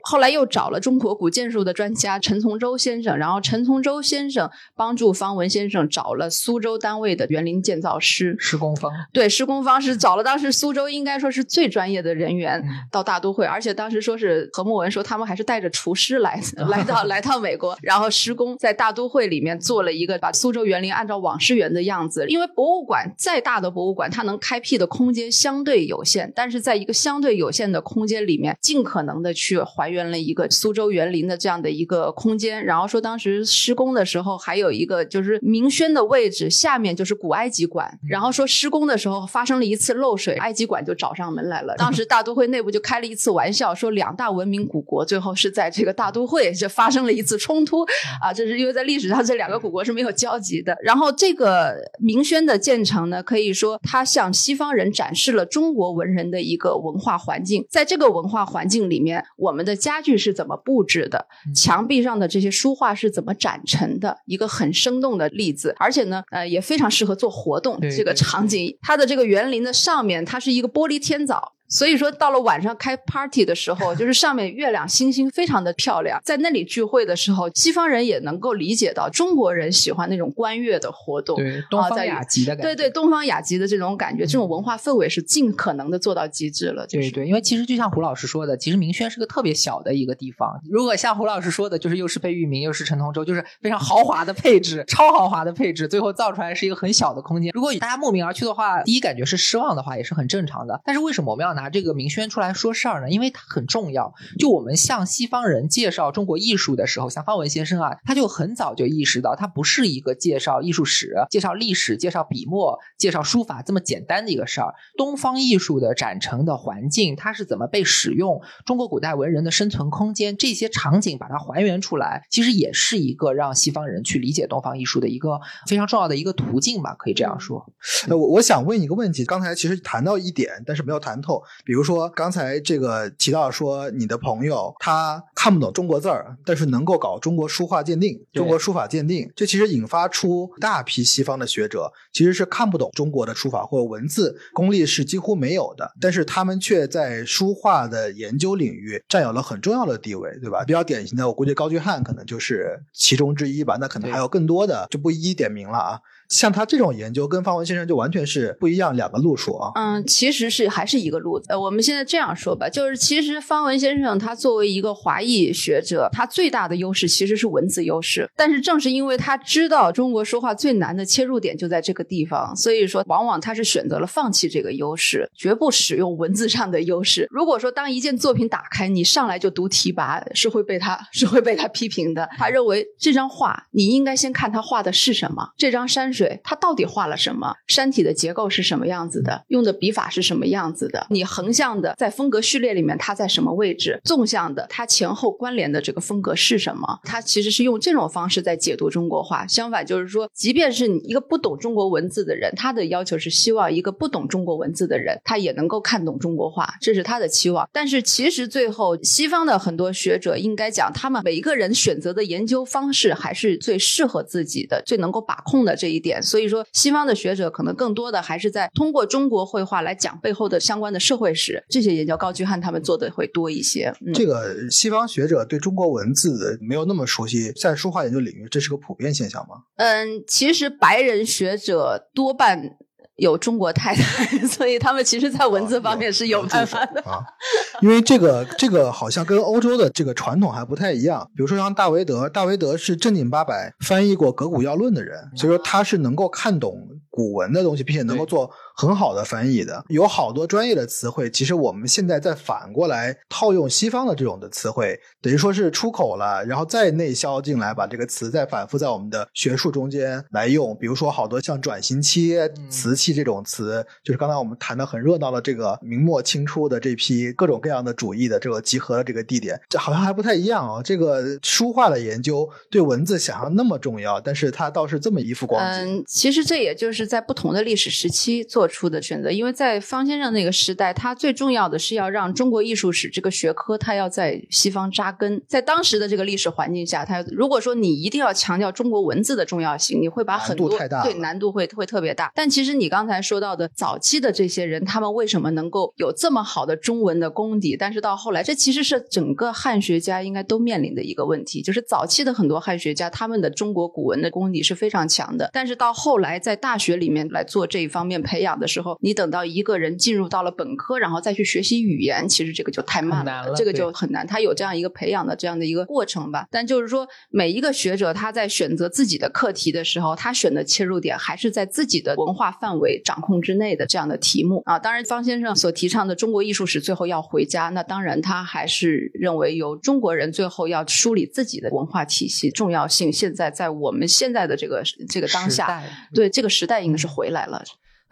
后来又找了中国古建筑的专家陈从周先生，然后陈从周先生帮助方文先生找了苏州单位的园林建造师施工方。对，施工方是找了当时苏州应该说是最专业的人员到大都会，而且当时说是何慕文说他们还是带着厨师来 [LAUGHS] 来到来到美国，然后施工在大都会里面做了一个把苏州园林按照往事园的样子。因为博物馆再大的博物馆，它能开辟的空间相对有限，但是在一个相对有限的空间里面，尽可能的去还原了一个苏州园林的这样的一个空间。然后说当时施工的时候，还有一个就是明轩的位置下面就是古埃及馆，然后说施工的时候发生了一次漏水，埃及馆就找上门来了。当时大都会内部就开了一次玩笑，说两大文明古国最后是在这个大都会就发生了一次冲突啊，这是因为在历史上这两个古国是没有交集的。然后这个明轩的建成呢，可以说它向西方人展示了中国文人的一个文化环境。在这个文化环境里面，我们的家具是怎么布置的，墙壁上的这些书画是怎么展陈的，一个很生动的例子。而且呢，呃，也非常适合做活动。这个场景，它的这个园林的上面，它是一个玻璃天藻。所以说到了晚上开 party 的时候，[LAUGHS] 就是上面月亮星星非常的漂亮，在那里聚会的时候，西方人也能够理解到中国人喜欢那种观月的活动，对东方雅集的感觉，对对东方雅集的这种感觉，这种文化氛围是尽可能的做到极致了。对对，因为其实就像胡老师说的，其实明轩是个特别小的一个地方。如果像胡老师说的，就是又是贝聿铭又是陈同洲，就是非常豪华的配置，[LAUGHS] 超豪华的配置，最后造出来是一个很小的空间。如果大家慕名而去的话，第一感觉是失望的话，也是很正常的。但是为什么我们要拿拿这个明轩出来说事儿呢？因为它很重要。就我们向西方人介绍中国艺术的时候，像方文先生啊，他就很早就意识到，它不是一个介绍艺术史、介绍历史、介绍笔墨、介绍书法这么简单的一个事儿。东方艺术的展陈的环境，它是怎么被使用？中国古代文人的生存空间，这些场景把它还原出来，其实也是一个让西方人去理解东方艺术的一个非常重要的一个途径吧，可以这样说。呃，我我想问一个问题，刚才其实谈到一点，但是没有谈透。比如说刚才这个提到说，你的朋友他看不懂中国字儿，但是能够搞中国书画鉴定、中国书法鉴定，这其实引发出大批西方的学者其实是看不懂中国的书法或者文字功力是几乎没有的，但是他们却在书画的研究领域占有了很重要的地位，对吧？比较典型的，我估计高居翰可能就是其中之一吧。那可能还有更多的，就不一一点名了啊。像他这种研究跟方文先生就完全是不一样两个路数啊。嗯，其实是还是一个路子。我们现在这样说吧，就是其实方文先生他作为一个华裔学者，他最大的优势其实是文字优势。但是正是因为他知道中国说话最难的切入点就在这个地方，所以说往往他是选择了放弃这个优势，绝不使用文字上的优势。如果说当一件作品打开，你上来就读题跋，是会被他是会被他批评的。他认为这张画你应该先看他画的是什么，这张山水。它到底画了什么？山体的结构是什么样子的？用的笔法是什么样子的？你横向的在风格序列里面，它在什么位置？纵向的，它前后关联的这个风格是什么？它其实是用这种方式在解读中国画。相反，就是说，即便是你一个不懂中国文字的人，他的要求是希望一个不懂中国文字的人，他也能够看懂中国画，这是他的期望。但是，其实最后西方的很多学者应该讲，他们每一个人选择的研究方式还是最适合自己的，最能够把控的这一点。所以说，西方的学者可能更多的还是在通过中国绘画来讲背后的相关的社会史，这些研究高居翰他们做的会多一些。这个西方学者对中国文字没有那么熟悉，在书画研究领域，这是个普遍现象吗？嗯，其实白人学者多半。有中国太太，[LAUGHS] 所以他们其实，在文字方面是有办法的啊。[LAUGHS] 因为这个，这个好像跟欧洲的这个传统还不太一样。比如说像大维德，大维德是正经八百翻译过《格古要论》的人，所以说他是能够看懂古文的东西，并且能够做。很好的翻译的，有好多专业的词汇，其实我们现在再反过来套用西方的这种的词汇，等于说是出口了，然后再内销进来，把这个词再反复在我们的学术中间来用。比如说好多像转型期、瓷器这种词，就是刚才我们谈的很热闹的这个明末清初的这批各种各样的主义的这个集合的这个地点，这好像还不太一样啊。这个书画的研究对文字想象那么重要，但是它倒是这么一副光景。嗯，其实这也就是在不同的历史时期做。做出的选择，因为在方先生那个时代，他最重要的是要让中国艺术史这个学科，它要在西方扎根。在当时的这个历史环境下，他如果说你一定要强调中国文字的重要性，你会把很多对难度会会特别大。但其实你刚才说到的早期的这些人，他们为什么能够有这么好的中文的功底？但是到后来，这其实是整个汉学家应该都面临的一个问题，就是早期的很多汉学家，他们的中国古文的功底是非常强的，但是到后来在大学里面来做这一方面培养。的时候，你等到一个人进入到了本科，然后再去学习语言，其实这个就太慢了，这个就很难。他有这样一个培养的这样的一个过程吧。但就是说，每一个学者他在选择自己的课题的时候，他选的切入点还是在自己的文化范围掌控之内的这样的题目啊。当然，方先生所提倡的中国艺术史最后要回家，那当然他还是认为由中国人最后要梳理自己的文化体系重要性。现在在我们现在的这个这个当下，对这个时代应该是回来了。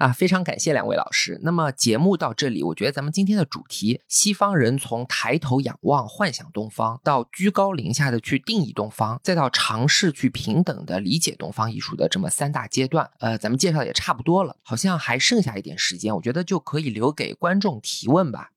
啊，非常感谢两位老师。那么节目到这里，我觉得咱们今天的主题，西方人从抬头仰望幻想东方，到居高临下的去定义东方，再到尝试去平等的理解东方艺术的这么三大阶段，呃，咱们介绍也差不多了，好像还剩下一点时间，我觉得就可以留给观众提问吧。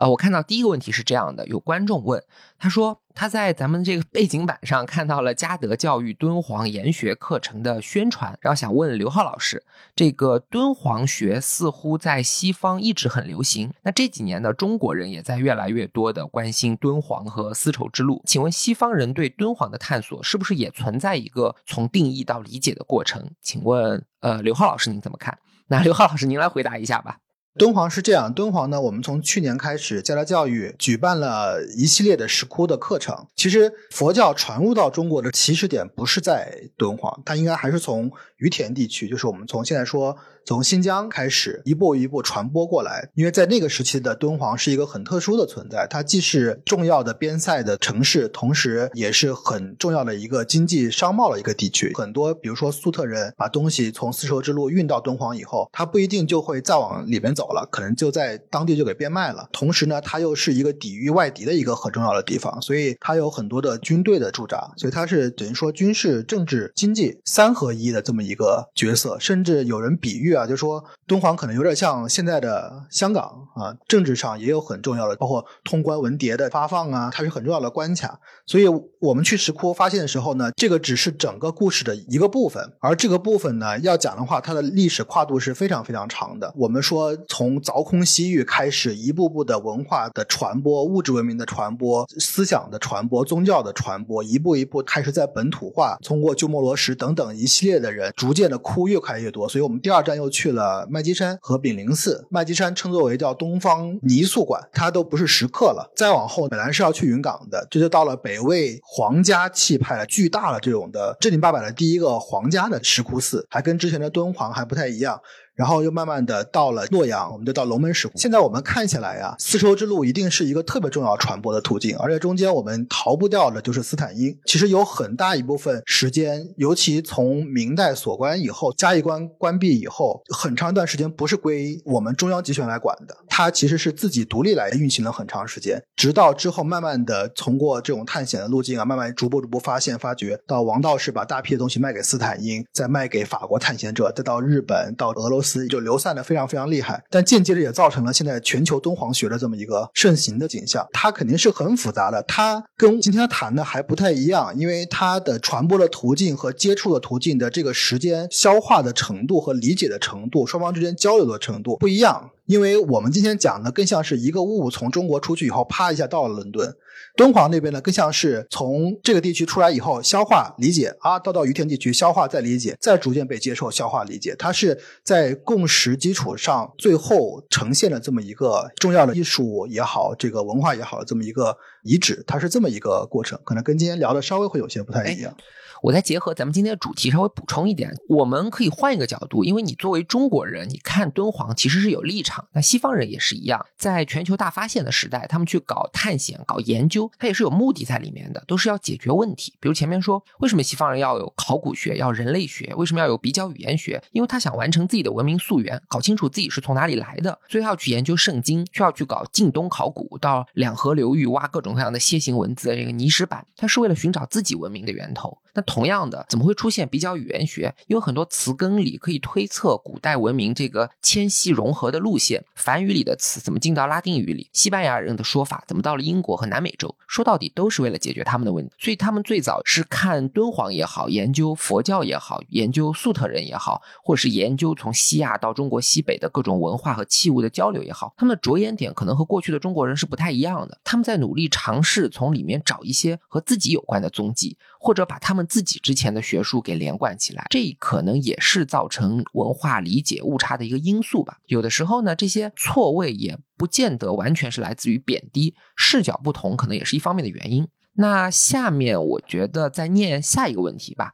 呃，我看到第一个问题是这样的，有观众问，他说：“他在咱们这个背景板上看到了嘉德教育敦煌研学课程的宣传，然后想问刘浩老师，这个敦煌学似乎在西方一直很流行，那这几年呢，中国人也在越来越多的关心敦煌和丝绸之路。请问西方人对敦煌的探索是不是也存在一个从定义到理解的过程？请问，呃，刘浩老师您怎么看？那刘浩老师您来回答一下吧。敦煌是这样，敦煌呢，我们从去年开始，佳达教育举办了一系列的石窟的课程。其实佛教传入到中国的起始点不是在敦煌，它应该还是从于田地区，就是我们从现在说。从新疆开始一步一步传播过来，因为在那个时期的敦煌是一个很特殊的存在，它既是重要的边塞的城市，同时也是很重要的一个经济商贸的一个地区。很多比如说粟特人把东西从丝绸之路运到敦煌以后，他不一定就会再往里面走了，可能就在当地就给变卖了。同时呢，它又是一个抵御外敌的一个很重要的地方，所以它有很多的军队的驻扎，所以它是等于说军事、政治、经济三合一的这么一个角色。甚至有人比喻。啊，就说敦煌可能有点像现在的香港啊，政治上也有很重要的，包括通关文牒的发放啊，它是很重要的关卡。所以我们去石窟发现的时候呢，这个只是整个故事的一个部分，而这个部分呢，要讲的话，它的历史跨度是非常非常长的。我们说从凿空西域开始，一步步的文化的传播、物质文明的传播、思想的传播、宗教的传播，一步一步开始在本土化，通过鸠摩罗什等等一系列的人，逐渐的窟越开越多。所以我们第二站又。去了麦积山和炳灵寺，麦积山称作为叫东方泥塑馆，它都不是石刻了。再往后本来是要去云冈的，这就到了北魏皇家气派的巨大的这种的正经八百的第一个皇家的石窟寺，还跟之前的敦煌还不太一样。然后又慢慢的到了洛阳，我们就到龙门石窟。现在我们看起来呀，丝绸之路一定是一个特别重要传播的途径，而且中间我们逃不掉的就是斯坦因。其实有很大一部分时间，尤其从明代锁关以后，嘉峪关关闭以后，很长一段时间不是归我们中央集权来管的，它其实是自己独立来运行了很长时间，直到之后慢慢的通过这种探险的路径啊，慢慢逐步逐步发现发掘，到王道士把大批的东西卖给斯坦因，再卖给法国探险者，再到日本，到俄罗。就流散的非常非常厉害，但间接的也造成了现在全球敦煌学的这么一个盛行的景象。它肯定是很复杂的，它跟今天谈的还不太一样，因为它的传播的途径和接触的途径的这个时间消化的程度和理解的程度，双方之间交流的程度不一样。因为我们今天讲的更像是一个物从中国出去以后，啪一下到了伦敦。敦煌那边呢，更像是从这个地区出来以后，消化理解啊，到到于田地区消化再理解，再逐渐被接受消化理解。它是在共识基础上，最后呈现了这么一个重要的艺术也好，这个文化也好，这么一个遗址，它是这么一个过程，可能跟今天聊的稍微会有些不太一样。我再结合咱们今天的主题稍微补充一点，我们可以换一个角度，因为你作为中国人，你看敦煌其实是有立场。那西方人也是一样，在全球大发现的时代，他们去搞探险、搞研究，他也是有目的在里面的，都是要解决问题。比如前面说，为什么西方人要有考古学、要人类学？为什么要有比较语言学？因为他想完成自己的文明溯源，搞清楚自己是从哪里来的，所以要去研究圣经，需要去搞晋东考古，到两河流域挖各种各样的楔形文字的、这个泥石板，他是为了寻找自己文明的源头。那同样的，怎么会出现比较语言学？因为很多词根里可以推测古代文明这个迁徙融合的路线。梵语里的词怎么进到拉丁语里？西班牙人的说法怎么到了英国和南美洲？说到底都是为了解决他们的问题。所以他们最早是看敦煌也好，研究佛教也好，研究粟特人也好，或是研究从西亚到中国西北的各种文化和器物的交流也好，他们的着眼点可能和过去的中国人是不太一样的。他们在努力尝试从里面找一些和自己有关的踪迹，或者把他们。自己之前的学术给连贯起来，这可能也是造成文化理解误差的一个因素吧。有的时候呢，这些错位也不见得完全是来自于贬低，视角不同可能也是一方面的原因。那下面我觉得再念下一个问题吧。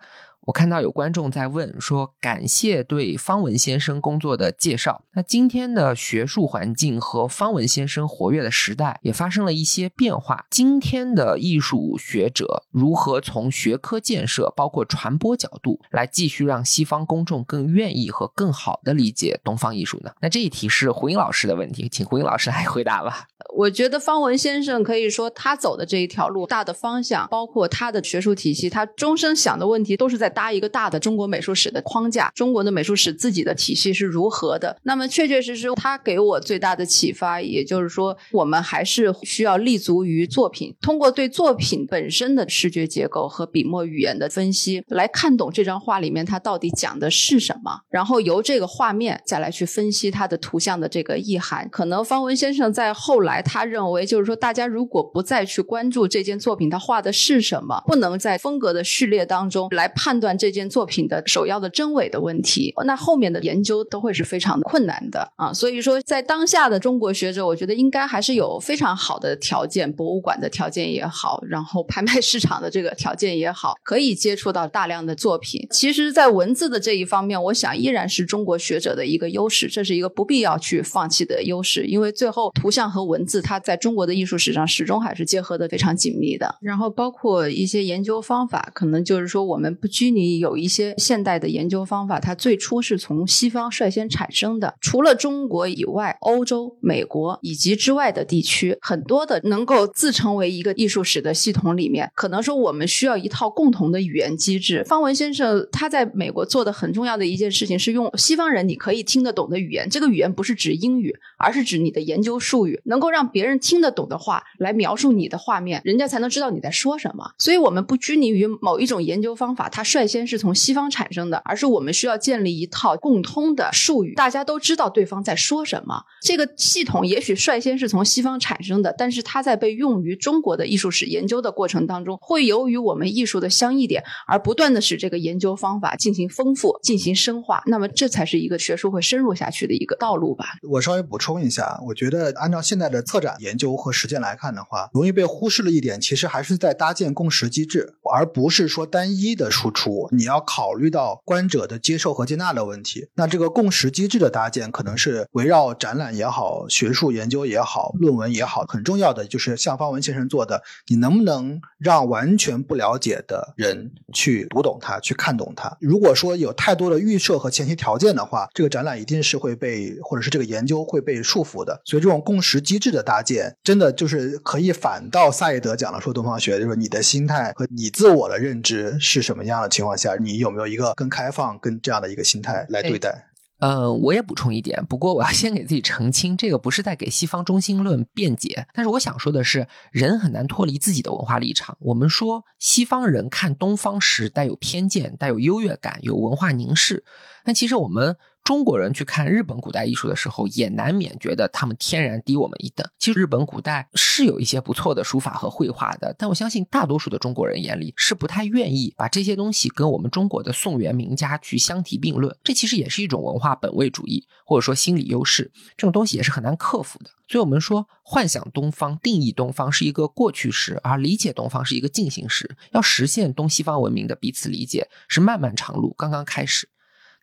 我看到有观众在问说：“感谢对方文先生工作的介绍。那今天的学术环境和方文先生活跃的时代也发生了一些变化。今天的艺术学者如何从学科建设，包括传播角度，来继续让西方公众更愿意和更好的理解东方艺术呢？”那这一题是胡英老师的问题，请胡英老师来回答吧。我觉得方文先生可以说他走的这一条路，大的方向，包括他的学术体系，他终生想的问题都是在。搭一个大的中国美术史的框架，中国的美术史自己的体系是如何的。那么确确实实，他给我最大的启发，也就是说，我们还是需要立足于作品，通过对作品本身的视觉结构和笔墨语言的分析，来看懂这张画里面它到底讲的是什么，然后由这个画面再来去分析它的图像的这个意涵。可能方文先生在后来他认为，就是说，大家如果不再去关注这件作品他画的是什么，不能在风格的序列当中来判断这件作品的首要的真伪的问题，那后面的研究都会是非常困难的啊。所以说，在当下的中国学者，我觉得应该还是有非常好的条件，博物馆的条件也好，然后拍卖市场的这个条件也好，可以接触到大量的作品。其实，在文字的这一方面，我想依然是中国学者的一个优势，这是一个不必要去放弃的优势，因为最后图像和文字，它在中国的艺术史上始终还是结合的非常紧密的。然后，包括一些研究方法，可能就是说，我们不拘泥有一些现代的研究方法，它最初是从西方率先产生的。除了中国以外，欧洲、美国以及之外的地区，很多的能够自成为一个艺术史的系统里面，可能说我们需要一套共同的语言机制。方文先生他在美国做的很重要的一件事情是用西方人你可以听得懂的语言，这个语言不是指英语，而是指你的研究术语，能够让别人听得懂的话来描述你的画面，人家才能知道你在说什么。所以，我们不拘泥于某一种研究方法，它率先是从西方产生的，而是我们需要建立一套共通的术语，大家都知道对方在说什么。这个系统也许率先是从西方产生的，但是它在被用于中国的艺术史研究的过程当中，会由于我们艺术的相异点而不断的使这个研究方法进行丰富、进行深化。那么，这才是一个学术会深入下去的一个道路吧。我稍微补充一下，我觉得按照现在的策展研究和实践来看的话，容易被忽视了一点，其实还是在搭建共识机制，而不是说单一的输出。你要考虑到观者的接受和接纳的问题。那这个共识机制的搭建，可能是围绕展览也好、学术研究也好、论文也好，很重要的就是像方文先生做的，你能不能让完全不了解的人去读懂它、去看懂它？如果说有太多的预设和前提条件的话，这个展览一定是会被，或者是这个研究会被束缚的。所以这种共识机制的搭建，真的就是可以反倒萨义德讲了说东方学，就是你的心态和你自我的认知是什么样的情况下，你有没有一个更开放、更这样的一个心态来对待？呃，我也补充一点，不过我要先给自己澄清，这个不是在给西方中心论辩解，但是我想说的是，人很难脱离自己的文化立场。我们说西方人看东方时带有偏见、带有优越感、有文化凝视，但其实我们。中国人去看日本古代艺术的时候，也难免觉得他们天然低我们一等。其实日本古代是有一些不错的书法和绘画的，但我相信大多数的中国人眼里是不太愿意把这些东西跟我们中国的宋元名家去相提并论。这其实也是一种文化本位主义，或者说心理优势，这种东西也是很难克服的。所以，我们说幻想东方、定义东方是一个过去时，而理解东方是一个进行时。要实现东西方文明的彼此理解，是漫漫长路，刚刚开始。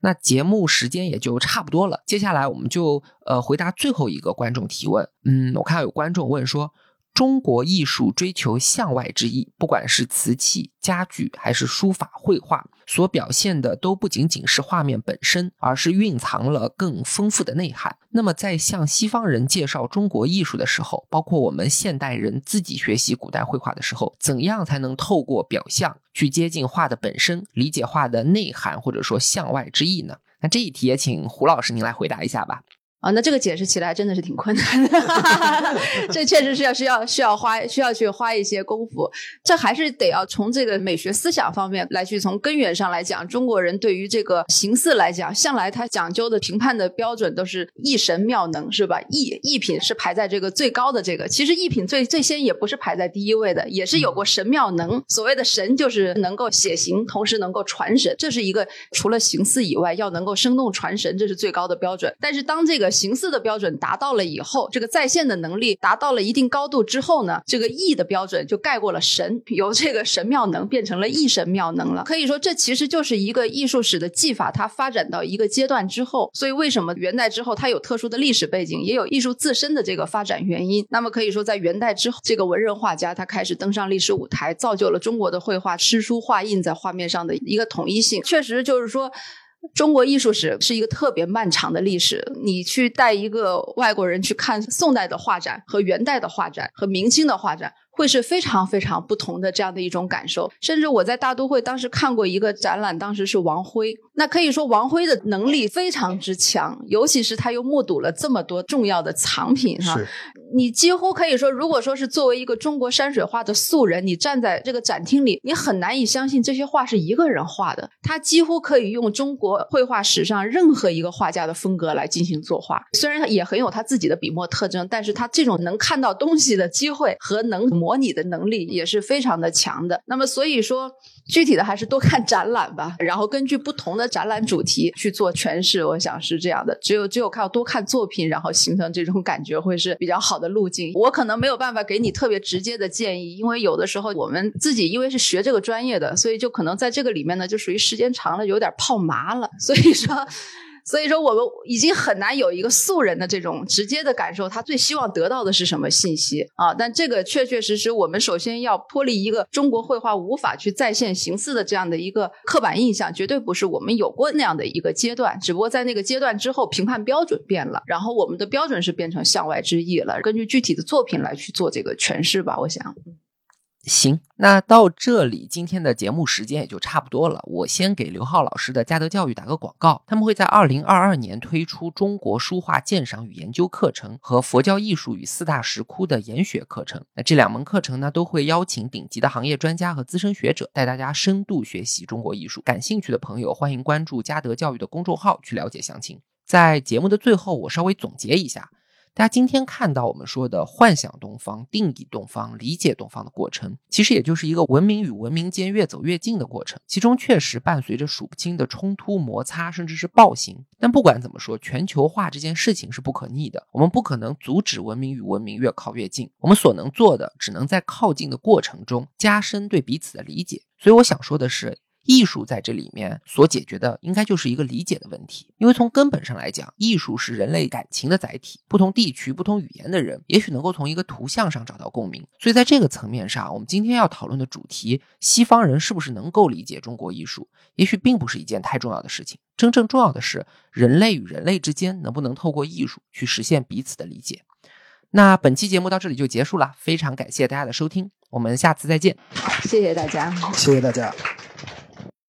那节目时间也就差不多了，接下来我们就呃回答最后一个观众提问。嗯，我看到有观众问说。中国艺术追求向外之意，不管是瓷器、家具还是书法、绘画，所表现的都不仅仅是画面本身，而是蕴藏了更丰富的内涵。那么，在向西方人介绍中国艺术的时候，包括我们现代人自己学习古代绘画的时候，怎样才能透过表象去接近画的本身，理解画的内涵，或者说向外之意呢？那这一题也请胡老师您来回答一下吧。啊，那这个解释起来真的是挺困难的，[LAUGHS] 这确实是要需要需要花需要去花一些功夫。这还是得要从这个美学思想方面来去从根源上来讲，中国人对于这个形似来讲，向来他讲究的评判的标准都是艺神妙能，是吧？艺艺品是排在这个最高的这个，其实艺品最最先也不是排在第一位的，也是有过神妙能。所谓的神就是能够写形，同时能够传神，这是一个除了形似以外，要能够生动传神，这是最高的标准。但是当这个形似的标准达到了以后，这个在线的能力达到了一定高度之后呢，这个意的标准就盖过了神，由这个神妙能变成了意神妙能了。可以说，这其实就是一个艺术史的技法，它发展到一个阶段之后，所以为什么元代之后它有特殊的历史背景，也有艺术自身的这个发展原因。那么可以说，在元代之后，这个文人画家他开始登上历史舞台，造就了中国的绘画诗书画印在画面上的一个统一性。确实就是说。中国艺术史是一个特别漫长的历史。你去带一个外国人去看宋代的画展和元代的画展和明清的画展，会是非常非常不同的这样的一种感受。甚至我在大都会当时看过一个展览，当时是王辉，那可以说王辉的能力非常之强，尤其是他又目睹了这么多重要的藏品哈。你几乎可以说，如果说是作为一个中国山水画的素人，你站在这个展厅里，你很难以相信这些画是一个人画的。他几乎可以用中国绘画史上任何一个画家的风格来进行作画，虽然也很有他自己的笔墨特征，但是他这种能看到东西的机会和能模拟的能力也是非常的强的。那么，所以说。具体的还是多看展览吧，然后根据不同的展览主题去做诠释。我想是这样的，只有只有靠多看作品，然后形成这种感觉，会是比较好的路径。我可能没有办法给你特别直接的建议，因为有的时候我们自己因为是学这个专业的，所以就可能在这个里面呢，就属于时间长了有点泡麻了。所以说。所以说，我们已经很难有一个素人的这种直接的感受，他最希望得到的是什么信息啊？但这个确确实实，我们首先要脱离一个中国绘画无法去再现形似的这样的一个刻板印象，绝对不是我们有过那样的一个阶段。只不过在那个阶段之后，评判标准变了，然后我们的标准是变成向外之意了，根据具体的作品来去做这个诠释吧。我想。行，那到这里，今天的节目时间也就差不多了。我先给刘浩老师的嘉德教育打个广告，他们会在二零二二年推出中国书画鉴赏与研究课程和佛教艺术与四大石窟的研学课程。那这两门课程呢，都会邀请顶级的行业专家和资深学者，带大家深度学习中国艺术。感兴趣的朋友，欢迎关注嘉德教育的公众号去了解详情。在节目的最后，我稍微总结一下。大家今天看到我们说的幻想东方、定义东方、理解东方的过程，其实也就是一个文明与文明间越走越近的过程。其中确实伴随着数不清的冲突、摩擦，甚至是暴行。但不管怎么说，全球化这件事情是不可逆的，我们不可能阻止文明与文明越靠越近。我们所能做的，只能在靠近的过程中加深对彼此的理解。所以我想说的是。艺术在这里面所解决的，应该就是一个理解的问题。因为从根本上来讲，艺术是人类感情的载体。不同地区、不同语言的人，也许能够从一个图像上找到共鸣。所以在这个层面上，我们今天要讨论的主题，西方人是不是能够理解中国艺术，也许并不是一件太重要的事情。真正重要的是，人类与人类之间能不能透过艺术去实现彼此的理解。那本期节目到这里就结束了，非常感谢大家的收听，我们下次再见。谢谢大家，谢谢大家。